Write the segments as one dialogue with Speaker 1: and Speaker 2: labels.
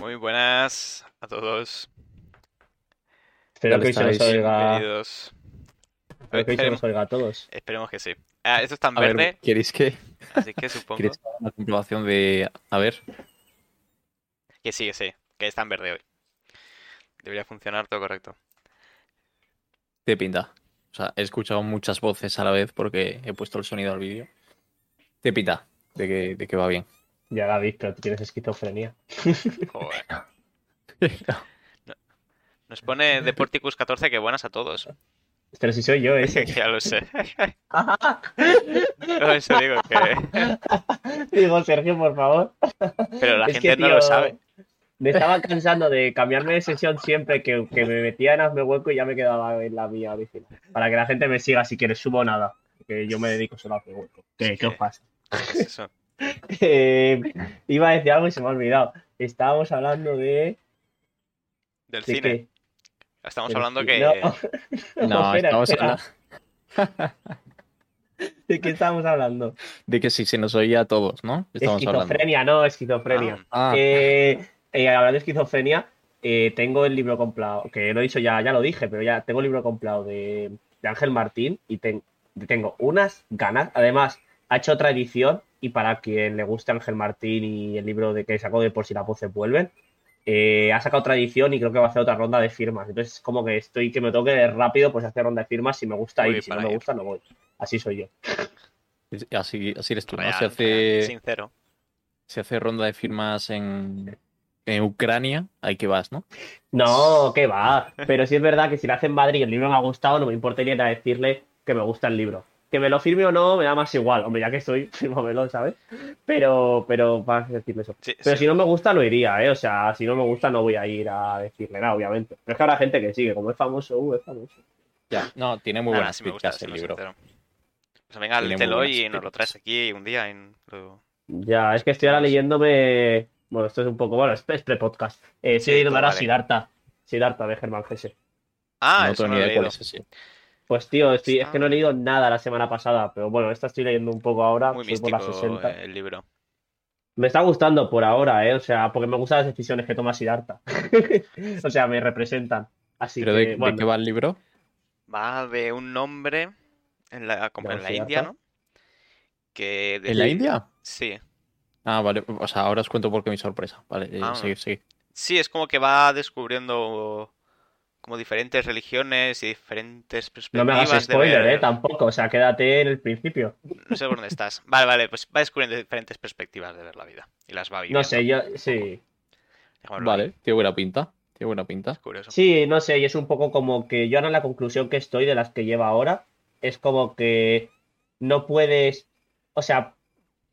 Speaker 1: Muy buenas a todos.
Speaker 2: Espero
Speaker 3: ¿Dónde
Speaker 2: que hoy se nos oiga,
Speaker 1: Bienvenidos.
Speaker 2: espero que hoy se nos oiga a todos.
Speaker 1: esperemos que sí. Ah, esto está en
Speaker 3: A ver,
Speaker 1: verde,
Speaker 3: ¿queréis que,
Speaker 1: así que supongo
Speaker 3: ¿queréis que haga una comprobación de... A ver,
Speaker 1: que sí, que sí, que está en verde hoy. Debería funcionar todo correcto.
Speaker 3: te pinta. O sea, he escuchado muchas voces a la vez porque he puesto el sonido al vídeo. Te pinta de que, de que va bien.
Speaker 2: Ya David, pero tú tienes esquizofrenia.
Speaker 1: Joder. Nos pone Deporticus 14 que buenas a todos.
Speaker 2: Pero si soy yo, ¿eh?
Speaker 1: ya lo sé. Por eso digo que...
Speaker 2: Digo, Sergio, por favor.
Speaker 1: Pero la
Speaker 2: Es
Speaker 1: gente
Speaker 2: que,
Speaker 1: no lo sabe.
Speaker 2: Me estaba cansando de cambiarme de sesión siempre que, que me metía en Hazme Hueco y ya me quedaba en la mía original. Para que la gente me siga si quieres, subo nada. Que yo me dedico solo a Hazme Hueco. ¿Qué, ¿Qué os pasa?
Speaker 1: ¿Qué es eso?
Speaker 2: Eh, iba a decir algo y se me ha olvidado. Estábamos hablando de.
Speaker 1: Del
Speaker 2: ¿De
Speaker 1: cine.
Speaker 2: qué?
Speaker 1: Estamos
Speaker 2: Del
Speaker 1: hablando que...
Speaker 2: No,
Speaker 3: No,
Speaker 2: espera,
Speaker 3: estamos
Speaker 2: espera.
Speaker 3: hablando
Speaker 2: ¿De qué estábamos hablando?
Speaker 3: de que si se nos oía a todos, ¿no? Estamos hablando.
Speaker 2: Esquizofrenia, no, esquizofrenia.
Speaker 1: Ah,
Speaker 3: Ah,
Speaker 2: Eh, eh, hablando de esquizofrenia, eh, tengo el libro comprado, que lo he dicho ya, ya lo dije, pero ya tengo el libro comprado de, de Ángel Martín y ten- tengo unas ganas. Además, ha hecho otra edición y para quien le guste Ángel Martín y el libro de que sacó de Por si las voces vuelven, eh, ha sacado otra edición y creo que va a hacer otra ronda de firmas. Entonces, como que estoy que me toque rápido, pues hacer ronda de firmas. Si me gusta
Speaker 1: Voy
Speaker 2: ir, si no me gusta, no voy. Así soy yo.
Speaker 3: así, así eres tú, ¿no?
Speaker 1: real,
Speaker 3: Se hace,
Speaker 1: sincero.
Speaker 3: se hace ronda de firmas en, en Ucrania, ahí que vas, ¿no?
Speaker 2: No, que va. Pero sí es verdad que si le hacen Madrid y el libro me ha gustado, no me importaría ir a decirle que me gusta el libro. Que me lo firme o no, me da más igual. Hombre, ya que estoy, fírmamelo, ¿sabes? Pero, pero, para decirle eso.
Speaker 1: Sí,
Speaker 2: Pero
Speaker 1: sí.
Speaker 2: si no me gusta, no iría, ¿eh? O sea, si no me gusta, no voy a ir a decirle nada, obviamente. Pero es que habrá gente que sigue, como es famoso, uh, es famoso.
Speaker 3: Ya, no, tiene muy buenas
Speaker 1: sí me gusta,
Speaker 3: el libro.
Speaker 1: Pues venga, léetelo y nos lo traes aquí un día. lo-
Speaker 2: Ya, es que estoy ahora leyéndome. Bueno, esto es un poco. Bueno, es es pre-podcast. Eh, estoy
Speaker 1: Sí,
Speaker 2: leyendo ahora
Speaker 1: vale.
Speaker 2: Siddhartha. Siddhartha de Germán Gese.
Speaker 1: Ah,
Speaker 3: no
Speaker 1: eso
Speaker 3: tengo
Speaker 1: no
Speaker 3: ni
Speaker 1: lo he
Speaker 3: idea cuál
Speaker 1: leído.
Speaker 3: es ese.
Speaker 2: Pues tío, estoy, es que no he leído nada la semana pasada, pero bueno, esta estoy leyendo un poco ahora,
Speaker 1: Muy
Speaker 2: por las
Speaker 1: místico
Speaker 2: 60.
Speaker 1: el libro.
Speaker 2: Me está gustando por ahora, ¿eh? O sea, porque me gustan las decisiones que toma Siddhartha. o sea, me representan. Así
Speaker 3: ¿Pero
Speaker 2: que,
Speaker 3: de, de qué va el libro?
Speaker 1: Va de un hombre en la, como
Speaker 2: ¿De
Speaker 1: en la
Speaker 2: Siddhartha?
Speaker 1: India, ¿no? Que
Speaker 3: ¿En la India?
Speaker 1: Sí.
Speaker 3: Ah, vale. O sea, ahora os cuento por qué mi sorpresa. Vale, eh,
Speaker 1: Ah.
Speaker 3: sigue, sigue.
Speaker 1: Sí, es como que va descubriendo como diferentes religiones y diferentes
Speaker 2: no me hagas
Speaker 1: perspectivas de
Speaker 2: spoiler,
Speaker 1: ver-
Speaker 2: ¿eh? Tampoco, o sea, quédate en el principio.
Speaker 1: No sé por dónde estás. Vale, vale, pues va descubriendo diferentes perspectivas de ver la vida. Y las va viviendo.
Speaker 2: No sé, yo, sí.
Speaker 1: Dejémoslo ahí.
Speaker 3: Vale, tiene buena pinta. Tiene buena pinta.
Speaker 1: Es curioso.
Speaker 2: Sí, no sé, y es un poco como que yo ahora en la conclusión que estoy de las que lleva ahora, es como que no puedes, o sea,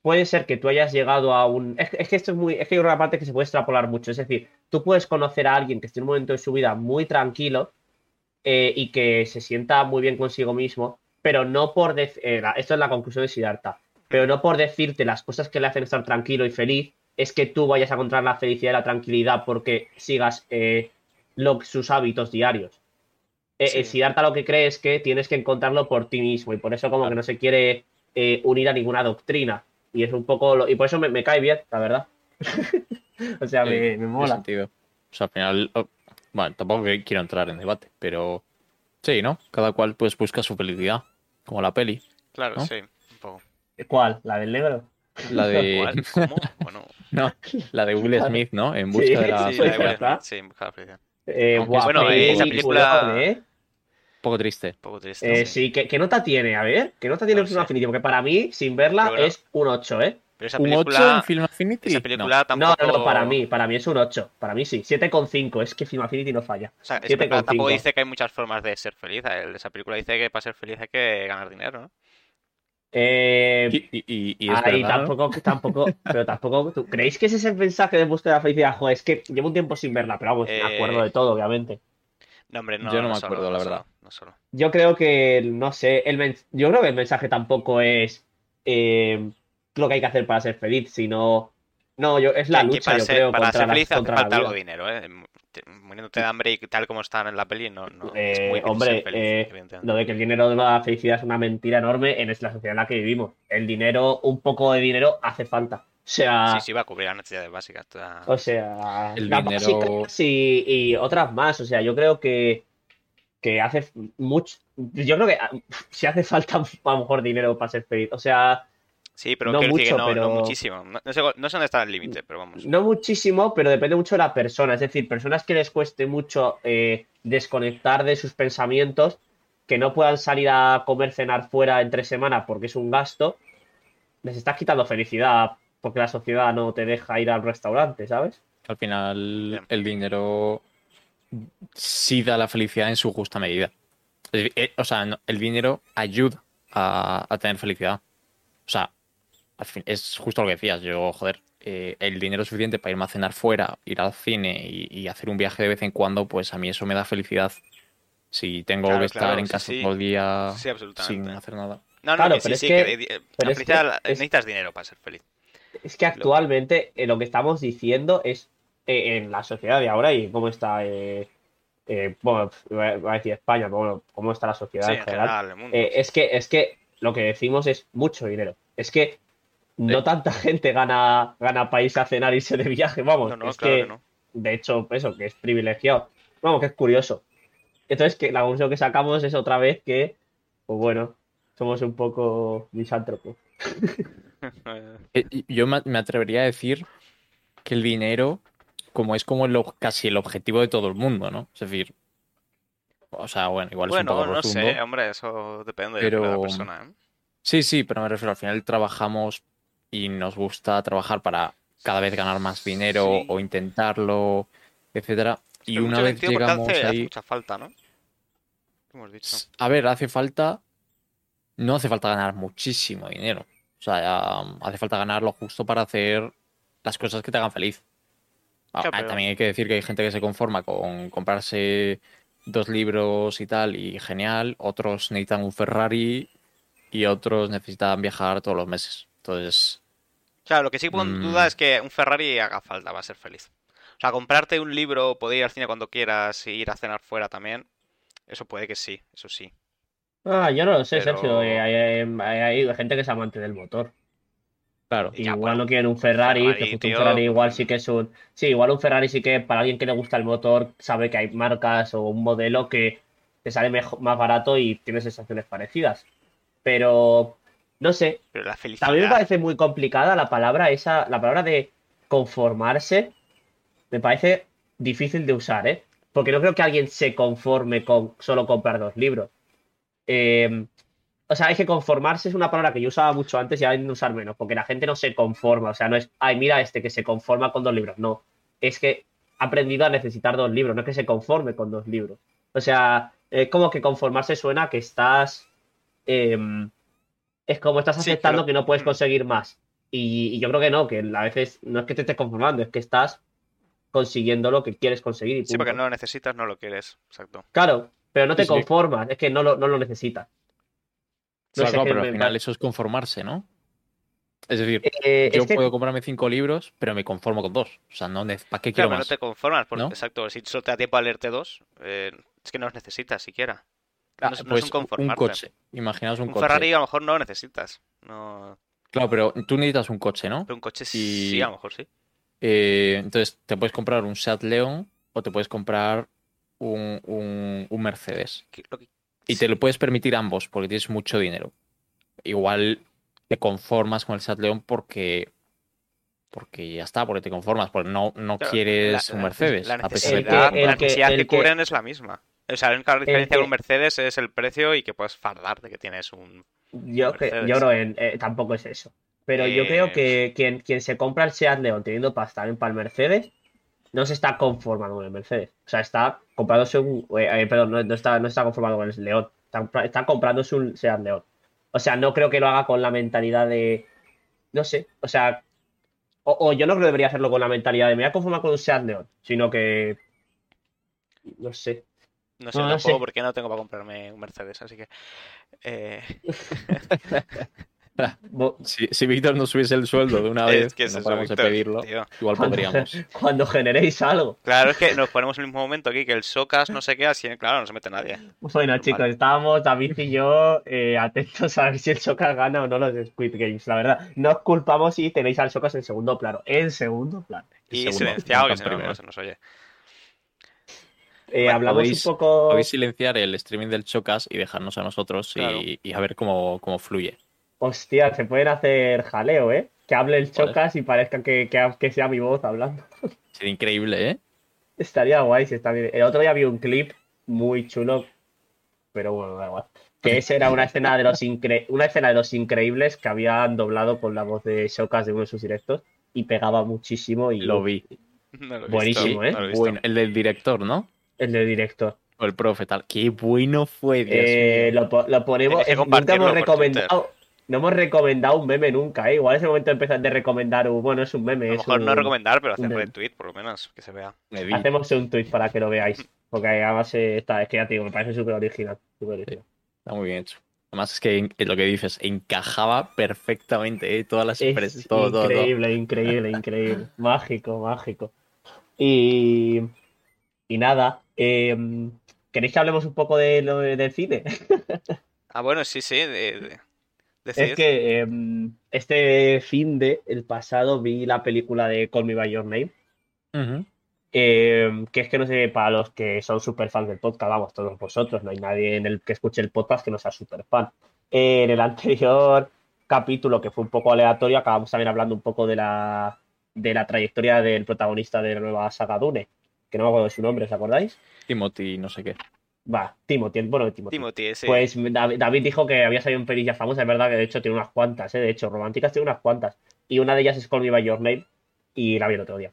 Speaker 2: puede ser que tú hayas llegado a un... Es, que- es que esto es muy... Es que hay una parte que se puede extrapolar mucho, es decir, tú puedes conocer a alguien que esté en un momento de su vida muy tranquilo eh, y que se sienta muy bien consigo mismo, pero no por... dec- eh, esto es la conclusión de Siddhartha, pero no por decirte las cosas que le hacen estar tranquilo y feliz, es que tú vayas a encontrar la felicidad y la tranquilidad porque sigas eh, lo- sus hábitos diarios.
Speaker 1: Sí.
Speaker 2: Siddhartha lo que cree es que tienes que encontrarlo por ti mismo y por eso como que no se quiere unir a ninguna doctrina. Y es un poco... lo- y por eso me, me cae bien, la verdad. o sea,
Speaker 3: Sí,
Speaker 2: me, me mola.
Speaker 3: sentido. O sea, al final, oh, bueno, tampoco quiero entrar en debate, pero sí, ¿no? Cada cual pues busca su felicidad, como la peli,
Speaker 1: Claro,
Speaker 3: ¿no?
Speaker 1: sí. Un poco.
Speaker 2: ¿Cuál? ¿La del negro?
Speaker 3: la de
Speaker 1: ¿Cuál? ¿Cómo? Bueno,
Speaker 3: no, la de Will Smith, ¿no? En busca
Speaker 2: Sí,
Speaker 3: de la
Speaker 1: sí, la de
Speaker 2: ya
Speaker 1: Will
Speaker 3: felicidad.
Speaker 1: sí, en busca de la felicidad.
Speaker 2: Eh, guau,
Speaker 3: bueno,
Speaker 1: esa película-
Speaker 2: ¿eh?
Speaker 3: Poco triste.
Speaker 1: Poco triste.
Speaker 2: Eh, sí, ¿qué, qué nota tiene? A ver, ¿qué nota tiene
Speaker 1: No
Speaker 2: el Film. Affinity? Porque para mí, sin verla,
Speaker 1: bueno.
Speaker 2: es un 8, ¿eh?
Speaker 1: Pero esa
Speaker 3: ¿Un 8
Speaker 1: película,
Speaker 3: en Film Affinity?
Speaker 1: esa película
Speaker 2: No,
Speaker 1: tampoco...
Speaker 2: no, no, para mí, para mí es un 8. Para mí sí, 7,5. Es que Film Affinity no falla.
Speaker 1: O sea, esa
Speaker 2: 7,5.
Speaker 1: película tampoco dice que hay muchas formas de ser feliz. El- Esa película dice que para ser feliz hay que ganar dinero, ¿no?
Speaker 2: Eh,
Speaker 3: Y, y- y- y es
Speaker 2: Ahí
Speaker 3: verdad, ¿no?
Speaker 2: tampoco, tampoco, pero tampoco. ¿tú ¿Creéis que ese es el mensaje de búsqueda de la felicidad? Joder, es que llevo un tiempo sin verla, pero vamos,
Speaker 1: Eh,
Speaker 2: me acuerdo de todo, obviamente.
Speaker 1: No, hombre, no.
Speaker 3: Yo no me acuerdo, la verdad.
Speaker 1: No solo.
Speaker 2: Yo creo que, no sé, el yo creo que el mensaje tampoco es eh, lo que hay que hacer para ser feliz, sino. No, yo, es la lucha,
Speaker 1: para
Speaker 2: yo
Speaker 1: ser,
Speaker 2: creo,
Speaker 1: para
Speaker 2: contra
Speaker 1: ser
Speaker 2: la,
Speaker 1: feliz hace
Speaker 2: contra la
Speaker 1: falta algo de dinero, ¿eh? Te- Muriéndote de hambre y tal como están en la peli, no, no. es
Speaker 2: Eh,
Speaker 1: muy
Speaker 2: hombre,
Speaker 1: ser feliz,
Speaker 2: eh. Lo de que el dinero no da felicidad es una mentira enorme en la sociedad en la que vivimos. El dinero, un poco de dinero hace falta. sea,
Speaker 1: Sí, sí, va a cubrir las necesidades básicas. toda-
Speaker 2: o sea,
Speaker 3: El
Speaker 2: las
Speaker 3: dinero-
Speaker 2: básicas y, y otras más. O sea, yo creo que, que hace mucho. Yo creo que ah, si hace falta a lo mejor dinero para ser feliz. O sea,
Speaker 1: Sí, pero
Speaker 2: no
Speaker 1: decir que
Speaker 2: mucho,
Speaker 1: no, no
Speaker 2: pero-
Speaker 1: muchísimo. No, no sé, no sé dónde está el límite, pero vamos.
Speaker 2: no muchísimo, pero depende mucho de la persona. Es decir, personas que les cueste mucho eh, desconectar de sus pensamientos, que no puedan salir a comer, cenar fuera entre semana porque es un gasto, les estás quitando felicidad porque la sociedad no te deja ir al restaurante, ¿sabes?
Speaker 3: Al final, el dinero sí da la felicidad en su justa medida. Eh, o sea, el dinero ayuda a, a tener felicidad. O sea, al fin, es justo lo que decías. Yo, joder, eh, el dinero es suficiente para irme a cenar fuera, ir al cine y, y hacer un viaje de vez en cuando, pues a mí eso me da felicidad. Si tengo
Speaker 1: Claro,
Speaker 3: que estar
Speaker 1: claro,
Speaker 3: en
Speaker 1: sí,
Speaker 3: casa
Speaker 1: sí.
Speaker 3: todo el día
Speaker 1: Sí,
Speaker 3: sin hacer nada.
Speaker 1: No, no,
Speaker 2: Claro,
Speaker 1: que
Speaker 2: pero es
Speaker 1: sí,
Speaker 2: que-
Speaker 1: que, eh, la
Speaker 2: pero es que
Speaker 1: felicidad la-
Speaker 2: es-
Speaker 1: necesitas dinero para ser feliz.
Speaker 2: Es que actualmente eh, lo que estamos diciendo es eh, en la sociedad de ahora y cómo está, eh, eh, bueno, iba a decir España, pero bueno, cómo está la sociedad
Speaker 1: Sí,
Speaker 2: en
Speaker 1: en
Speaker 2: general.
Speaker 1: general, el mundo.
Speaker 2: Eh, es que es que lo que decimos es mucho dinero. Es que no tanta gente gana gana irse a cenar y irse de viaje, vamos.
Speaker 1: no, no,
Speaker 2: es
Speaker 1: claro
Speaker 2: que,
Speaker 1: que no.
Speaker 2: de hecho, eso, que es privilegiado. Vamos, que es curioso. Entonces, que la conclusión que sacamos es otra vez que, pues bueno, somos un poco misántropos.
Speaker 3: Yo me atrevería a decir que el dinero, como es como el casi el objetivo de todo el mundo, ¿no? Es decir, o sea, bueno, igual es un
Speaker 1: Bueno,
Speaker 3: poco
Speaker 1: no
Speaker 3: rotundo.
Speaker 1: sé, hombre, eso depende de la persona. ¿eh?
Speaker 3: Sí, sí, pero me refiero, al final trabajamos y nos gusta trabajar para cada vez ganar más dinero
Speaker 1: Sí.
Speaker 3: o intentarlo, etcétera. Y
Speaker 1: Pero
Speaker 3: una vez llegamos
Speaker 1: hace, hace
Speaker 3: ahí,
Speaker 1: mucha falta, ¿no? Hemos dicho.
Speaker 3: a ver, hace falta, no hace falta ganar muchísimo dinero. O sea, ya, hace falta ganar lo justo para hacer las cosas que te hagan feliz. Ah, ah, También hay que decir que hay gente que se conforma con comprarse dos libros y tal, y genial. Otros necesitan un Ferrari y otros necesitan viajar todos los meses. Entonces,
Speaker 1: Claro, lo que sí pongo en
Speaker 3: Mm.
Speaker 1: duda es que un Ferrari haga falta para ser feliz. O sea, comprarte un libro, poder ir al cine cuando quieras y ir a cenar fuera también, eso puede que sí, eso sí.
Speaker 2: Ah, yo no lo sé,
Speaker 1: Pero-
Speaker 2: Sergio. eh, Hay, hay- hay gente que es amante del motor.
Speaker 3: Claro.
Speaker 2: Igual no quieren un Ferrari, que un Ferrari igual sí que es un... Sí, igual un Ferrari sí que para alguien que le gusta el motor sabe que hay marcas o un modelo que te sale mejo- más barato y tiene sensaciones parecidas. Pero, no sé,
Speaker 1: Pero la felicidad.
Speaker 2: también me parece muy complicada la palabra esa, la palabra de conformarse, me parece difícil de usar, ¿eh? Porque no creo que alguien se conforme con solo comprar dos libros. Eh, o sea, hay que conformarse es una palabra que yo usaba mucho antes y ahora hay que usar menos, porque la gente no se conforma. O sea, no es, ay, mira este que se conforma con dos libros. No, es que ha aprendido a necesitar dos libros, no es que se conforme con dos libros. O sea, es como que conformarse suena que estás. em, es como estás
Speaker 1: Sí,
Speaker 2: aceptando
Speaker 1: pero-
Speaker 2: que no puedes
Speaker 1: mm.
Speaker 2: conseguir más. Y, y yo creo que no, que a veces no es que te estés conformando, es que estás consiguiendo lo que quieres conseguir. y
Speaker 1: Sí, porque no lo necesitas, no lo quieres. Exacto.
Speaker 2: Claro, pero no te
Speaker 3: Sí, sí.
Speaker 2: conformas, es que no lo, no lo necesitas. No
Speaker 3: Claro, pero al final eso es conformarse, ¿no? Es decir,
Speaker 2: Eh,
Speaker 3: yo
Speaker 2: es que-
Speaker 3: puedo comprarme cinco libros, pero me conformo con dos. O sea, no ¿para qué quiero
Speaker 1: Claro, pero no
Speaker 3: más?
Speaker 1: te conformas, porque,
Speaker 3: ¿No?
Speaker 1: exacto, si solo te da tiempo a leerte dos, eh, es que no los necesitas siquiera.
Speaker 3: Ah,
Speaker 1: no es- no es
Speaker 3: pues
Speaker 1: un
Speaker 3: un
Speaker 1: conformarte.
Speaker 3: coche. Imaginaos un,
Speaker 1: Un
Speaker 3: coche.
Speaker 1: Ferrari a lo mejor no lo necesitas. No...
Speaker 3: Claro, pero tú necesitas un coche, ¿no?
Speaker 1: Pero un coche
Speaker 3: Y-
Speaker 1: sí, a lo mejor sí.
Speaker 3: Eh, entonces, te puedes comprar un Seat León o te puedes comprar un, un- un Mercedes.
Speaker 1: Lo que-
Speaker 3: Y te lo puedes permitir ambos porque tienes mucho dinero. Igual te conformas con el Seat León porque, porque ya está, porque te conformas, porque no, no
Speaker 1: Claro,
Speaker 3: quieres
Speaker 1: la-
Speaker 3: un
Speaker 1: la-
Speaker 3: Mercedes.
Speaker 1: La
Speaker 3: a pesar de
Speaker 1: necesidad,
Speaker 2: que- el
Speaker 1: la
Speaker 2: que-
Speaker 1: necesidad que
Speaker 2: que-
Speaker 1: cubren es la misma. O sea, la única diferencia
Speaker 2: que-
Speaker 1: con un Mercedes es el precio y que puedes fardar de que tienes un...
Speaker 2: Yo, que,
Speaker 1: Mercedes.
Speaker 2: yo creo que eh, tampoco es eso. Pero yo
Speaker 1: Eh,
Speaker 2: creo que quien, quien se compra el Seat León teniendo pasta también para el Mercedes, no se está conformando con el Mercedes. O sea, está comprándose un. eh, eh, perdón, no, no está, no está conformado con el León. Está, está comprándose un Seat León. O sea, no creo que lo haga con la mentalidad de. No sé. O sea. O, o yo no creo que debería hacerlo con la mentalidad de me voy a conformar con un Seat León. Sino que. No sé.
Speaker 1: No sé
Speaker 2: No, no
Speaker 1: tampoco
Speaker 2: sé.
Speaker 1: porque no tengo para comprarme un Mercedes, así que... eh,
Speaker 3: Si, si Víctor nos subiese el sueldo de una vez,
Speaker 1: Es que
Speaker 3: no
Speaker 1: Víctor,
Speaker 3: pedirlo,
Speaker 1: tío.
Speaker 3: igual
Speaker 2: cuando,
Speaker 3: podríamos.
Speaker 2: cuando generéis algo.
Speaker 1: Claro, es que nos ponemos en el mismo momento aquí, que el Socas no sé qué, así, claro, no se mete nadie.
Speaker 2: Bueno, chicos, estábamos David y yo eh, atentos a ver si el Socas gana o no los Squid Games, la verdad. No os culpamos si tenéis al Socas en segundo plano. En segundo plano.
Speaker 1: Y
Speaker 3: Segundo,
Speaker 1: silenciado, que
Speaker 3: tan
Speaker 1: no, se nos oye.
Speaker 2: Eh,
Speaker 3: Bueno,
Speaker 2: hablamos
Speaker 3: podéis-
Speaker 2: un poco.
Speaker 3: Podéis silenciar el streaming del Chocas y dejarnos a nosotros y- y, a ver cómo, cómo fluye.
Speaker 2: Hostia, se pueden hacer jaleo, ¿eh? Que hable el. Chocas y parezca que, que, que sea mi voz hablando.
Speaker 3: Sería increíble, ¿eh?
Speaker 2: Estaría guay si está bien. El otro día vi un clip muy chulo, pero bueno, da igual. Que esa era una escena de los incre- una escena de los increíbles que habían doblado con la voz de Chocas de uno de sus directos y pegaba muchísimo y
Speaker 3: Lo vi.
Speaker 1: No lo he
Speaker 2: Buenísimo,
Speaker 1: visto,
Speaker 2: ¿eh?
Speaker 1: no lo.
Speaker 3: Bueno, el del director, ¿no?
Speaker 2: el de director.
Speaker 3: O el profe, tal. Qué bueno fue, Dios
Speaker 2: Eh,
Speaker 3: mío.
Speaker 2: lo, po- lo ponemos. Nunca hemos
Speaker 1: por
Speaker 2: recomendado. No hemos recomendado un meme nunca, ¿eh? Igual es el momento de empezar de recomendar un. Bueno, es un meme.
Speaker 1: A lo
Speaker 2: es
Speaker 1: mejor no recomendar, pero hacer
Speaker 2: un-
Speaker 1: retweet, por lo menos, que se vea.
Speaker 2: Hacemos un tweet para que lo veáis. Porque además eh, está, es que ya te digo, me parece súper original. súper original.
Speaker 3: Está muy bien hecho. Además es que lo que dices, encajaba perfectamente, ¿eh? Todas las expresiones, todo, todo.
Speaker 2: increíble, increíble, increíble. mágico, mágico. Y, y nada, eh, ¿queréis que hablemos un poco de lo de- del cine?
Speaker 1: Ah, bueno, sí, sí, de, de-
Speaker 2: Es que eh, este fin de, el pasado, vi la película de Call Me By Your Name. Eh, que es que no sé, para los que son súper fans del podcast, vamos, todos vosotros, no hay nadie en el que escuche el podcast que no sea súper fan. Eh, en el anterior capítulo, que fue un poco aleatorio, acabamos también hablando un poco de la, de la trayectoria del protagonista de la nueva saga Dune, que no me acuerdo de su nombre, ¿os acordáis?
Speaker 3: Timothy, no sé qué.
Speaker 2: Va, Timothy, bueno Timothy.
Speaker 1: Timothy, ese.
Speaker 2: Pues David, David dijo que había salido en pelis ya famosas, es verdad que de hecho tiene unas cuantas, ¿eh? de hecho, románticas tiene unas cuantas. Y una de ellas es Call Me By Your Name, y la vi el otro día.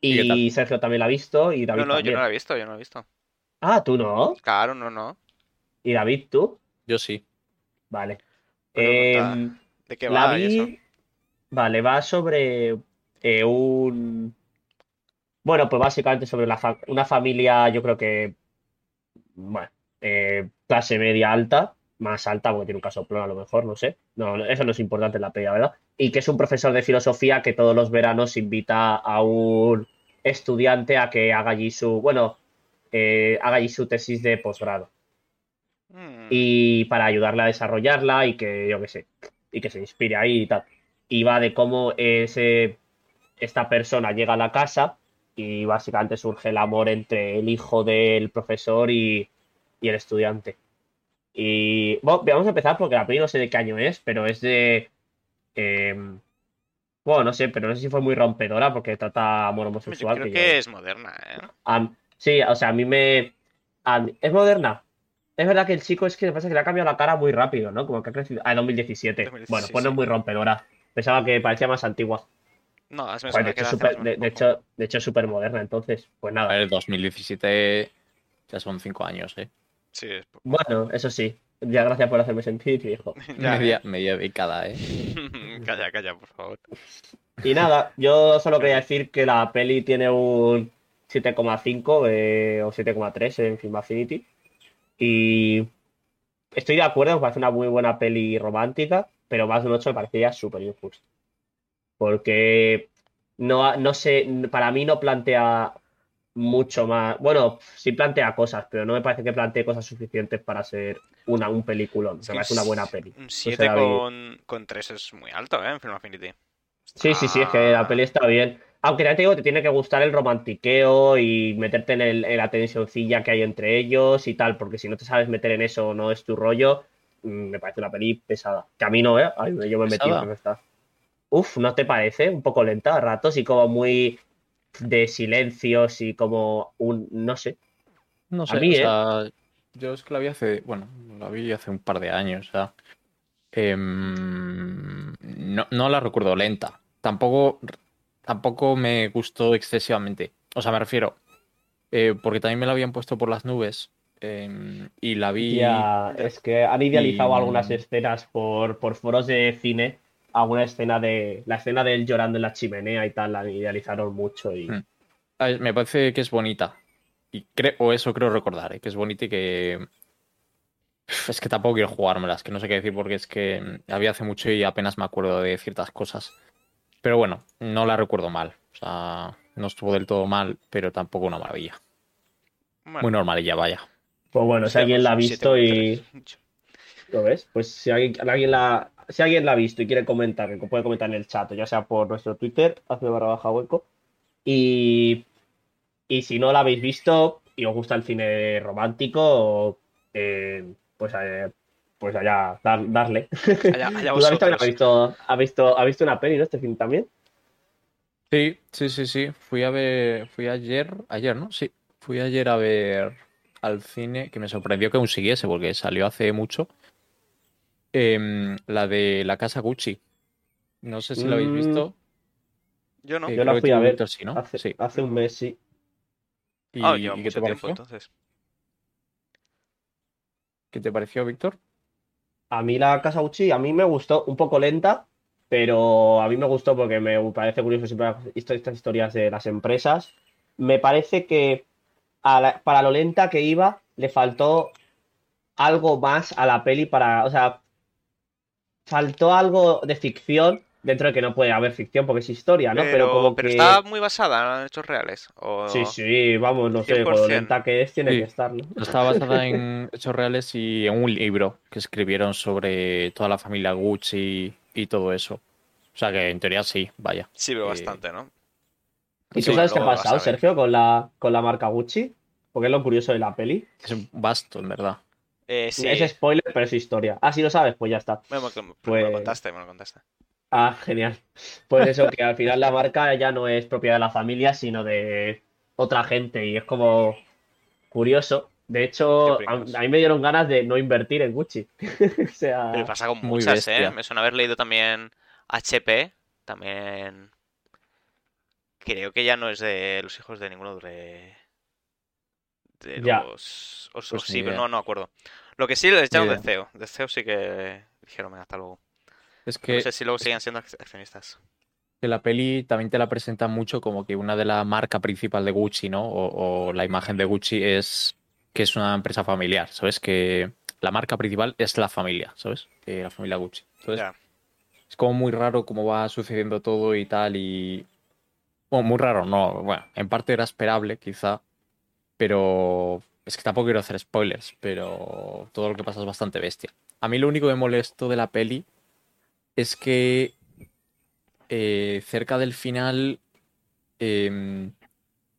Speaker 3: ¿Y
Speaker 2: Sergio también la ha visto, y David
Speaker 1: No, no, yo no lo he visto, yo no lo he visto.
Speaker 2: Ah, tú no.
Speaker 1: Claro, no, no.
Speaker 2: ¿Y David, tú?
Speaker 3: Yo sí.
Speaker 2: Vale. Em,
Speaker 1: ¿De qué
Speaker 2: la
Speaker 1: va y eso?
Speaker 2: vi. Vale, va sobre eh, un. Bueno, pues básicamente sobre la fa- una familia, yo creo que. Bueno, eh, clase media alta, más alta, porque tiene un casoplón a lo mejor, no sé. No, eso no es importante en la peli, ¿verdad? Y que es un profesor de filosofía que todos los veranos invita a un estudiante a que haga allí su. Bueno, eh, haga allí su tesis de posgrado.
Speaker 1: Mm,
Speaker 2: y para ayudarle a desarrollarla y que, yo qué sé, y que se inspire ahí y tal. Y va de cómo ese, esta persona llega a la casa y básicamente surge el amor entre el hijo del profesor y, y el estudiante. Y bueno, vamos a empezar porque la peli no sé de qué año es, pero es de... em, bueno, no sé, pero no sé si fue muy rompedora porque trata amor
Speaker 1: Yo
Speaker 2: homosexual.
Speaker 1: creo
Speaker 2: que
Speaker 1: que
Speaker 2: yo-
Speaker 1: es moderna, ¿eh?
Speaker 2: Am- sí, o sea, a mí me. mí- es moderna. Es verdad que el chico es que pasa que le ha cambiado la cara muy rápido, ¿no? Como que ha crecido. Ah, 2017.
Speaker 1: 2017,
Speaker 2: bueno, pues no es muy rompedora. Pensaba que parecía más antigua.
Speaker 1: No, es me
Speaker 2: Joder, de hecho,
Speaker 1: o
Speaker 2: de, hecho, de hecho súper moderna, entonces, pues nada.
Speaker 3: ver, 2017 ya son cinco años, ¿eh?
Speaker 1: Sí, es poco.
Speaker 2: Bueno, eso sí. Ya gracias por hacerme sentir, viejo.
Speaker 3: Media, media década, ¿eh?
Speaker 1: Calla, calla, por favor.
Speaker 2: Y nada, yo solo quería decir que la peli tiene un 7,5 eh, o 7,3 en Film Affinity. Y estoy de acuerdo, me parece una muy buena peli romántica, pero más de un 8 me parecería súper injusto. Porque no, ha- no sé, para mí no plantea mucho más. Bueno, sí plantea cosas, pero no me parece que plantee cosas suficientes para ser una, un peliculón.
Speaker 1: Es
Speaker 2: Me una buena peli.
Speaker 1: Un
Speaker 2: No
Speaker 1: 7
Speaker 2: sé, David.
Speaker 1: con, con 3 es muy alto, ¿eh? En Film Affinity.
Speaker 2: Sí, sí, sí, es que la peli está bien. Aunque ya te digo, te tiene que gustar el romantiqueo y meterte en, el- en la tensioncilla que hay entre ellos y tal, porque si no te sabes meter en eso, no es tu rollo, mm, me parece una peli pesada. Que a mí no, ¿eh? Ay, yo me metí,
Speaker 3: ¿Pesada?
Speaker 2: pero está. Uf, ¿no te parece? Un poco lenta a ratos y como muy de silencios y como un, no sé.
Speaker 3: No sé,
Speaker 2: mí,
Speaker 3: o
Speaker 2: ¿eh?
Speaker 3: yo es que la vi hace, bueno, la vi hace un par de años, o sea, em, no, no la recuerdo lenta, tampoco, tampoco me gustó excesivamente, o sea, me refiero, eh, porque también me la habían puesto por las nubes em, y la vi,
Speaker 2: Ya, es que han idealizado
Speaker 3: y-
Speaker 2: algunas escenas por, por foros de cine, alguna escena de, la escena de él llorando en la chimenea y tal, la idealizaron mucho y...
Speaker 3: Mm. a ver, me parece que es bonita, y creo, o eso creo recordar, eh, que es bonita y que, Es que tampoco quiero jugármelas, que no sé qué decir porque es que mm, había hace mucho y apenas me acuerdo de ciertas cosas. Pero bueno, no la recuerdo mal. O sea, no estuvo del todo mal, pero tampoco una maravilla.
Speaker 1: Bueno,
Speaker 3: Muy normalilla, vaya.
Speaker 2: Pues bueno, si alguien la ha visto y.
Speaker 1: 7,3.
Speaker 2: ¿Lo ves? Pues si alguien, alguien la, si alguien la ha visto y quiere comentar, que puede comentar en el chat, ya sea por nuestro Twitter, hace barra baja hueco. Y, y si no la habéis visto y os gusta el cine romántico, eh, pues, eh, pues allá, dar- darle.
Speaker 1: Allá, allá
Speaker 2: ¿Tú, también
Speaker 1: vosotros.
Speaker 2: has visto, ha visto, ha visto una peli, ¿no? Este film también.
Speaker 3: Sí, sí, sí, sí. Fui a ver, fui ayer, ayer, ¿no? Sí, fui ayer a ver al cine, que me sorprendió que aún siguiese, porque salió hace mucho. Em, la de La Casa Gucci. No sé si la habéis
Speaker 2: Mm,
Speaker 3: visto.
Speaker 1: Yo no.
Speaker 3: Eh,
Speaker 2: Yo la fui a ver
Speaker 3: sí, ¿no?
Speaker 2: Hace,
Speaker 3: Sí.
Speaker 2: hace un mes, sí.
Speaker 3: ¿Y,
Speaker 1: Ah,
Speaker 3: y qué
Speaker 1: mucho
Speaker 3: te
Speaker 1: tiempo
Speaker 3: pareció?
Speaker 1: entonces.
Speaker 3: ¿Qué te pareció, Víctor?
Speaker 2: A mí la Casa Gucci, a mí me gustó un poco lenta, pero a mí me gustó porque me parece curioso siempre estas historias de las empresas. Me parece que a la- para lo lenta que iba, le faltó algo más a la peli para, o sea, faltó algo de ficción, dentro de que no puede haber ficción porque es historia, ¿no? Pero,
Speaker 1: Pero,
Speaker 2: como
Speaker 1: pero
Speaker 2: que...
Speaker 1: está muy basada en hechos reales. O...
Speaker 2: Sí, sí, vamos, no sé, con lo
Speaker 1: 100%.
Speaker 2: lenta que es, tiene
Speaker 3: Sí.
Speaker 2: que estar, ¿no?
Speaker 3: Está basada en hechos reales y en un libro que escribieron sobre toda la familia Gucci y todo eso. O sea que en teoría sí, vaya.
Speaker 1: Sí, veo
Speaker 3: Eh,
Speaker 1: bastante, ¿no?
Speaker 2: ¿Y
Speaker 3: Sí,
Speaker 2: tú sabes qué ha pasado. Sergio, con la, con la marca Gucci? Porque es lo curioso de la peli.
Speaker 3: Es vasto, en verdad.
Speaker 1: Eh, sí,
Speaker 2: Es spoiler, pero es historia. Ah, si lo sabes, pues ya está.
Speaker 1: me, me- me
Speaker 2: Pues-
Speaker 1: lo contaste, me lo contaste.
Speaker 2: Ah, genial. Pues eso, que al final la marca ya no es propiedad de la familia, sino de otra gente. Y es como curioso. De hecho, a, mí me dieron ganas de no invertir en Gucci. o sea,
Speaker 1: pasa con muchas, ¿eh? Me suena haber leído también HP, también... Creo que ya no es de los hijos de ninguno de... De
Speaker 2: Ya.
Speaker 1: los... O, o
Speaker 3: Pues
Speaker 1: sí, pero no, no acuerdo. Lo que sí les echaron de. CEO. De CEO sí que dijeron, venga, hasta luego.
Speaker 3: Es
Speaker 1: No sé si luego siguen siendo ac- accionistas.
Speaker 3: que la peli también te la presentan mucho como que una de la marca principal de Gucci, ¿no? O, o la imagen de Gucci es que es una empresa familiar, ¿sabes? Que la marca principal es la familia, ¿sabes? La familia Gucci. Entonces, es como muy raro cómo va sucediendo todo y tal y... Bueno, muy raro, no. Bueno, en parte era esperable, quizá, pero es que tampoco quiero hacer spoilers, pero todo lo que pasa es bastante bestia. A mí lo único que me molestó de la peli es que eh, cerca del final... em,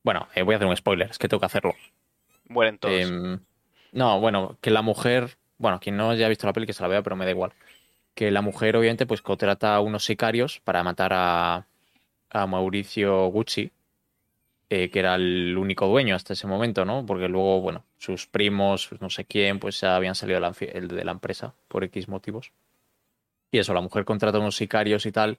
Speaker 3: bueno, eh, voy a hacer un spoiler, es que tengo que hacerlo.
Speaker 1: Mueren todos.
Speaker 3: Em, no, bueno, que la mujer, bueno, quien no haya visto la peli que se la vea, pero me da igual. Que la mujer, obviamente, pues contrata a unos sicarios para matar a, a Mauricio Gucci, eh, que era el único dueño hasta ese momento, ¿no? Porque luego, bueno, sus primos, no sé quién, pues ya habían salido de la, de la empresa por X motivos. Y eso, la mujer contrata a unos sicarios y tal.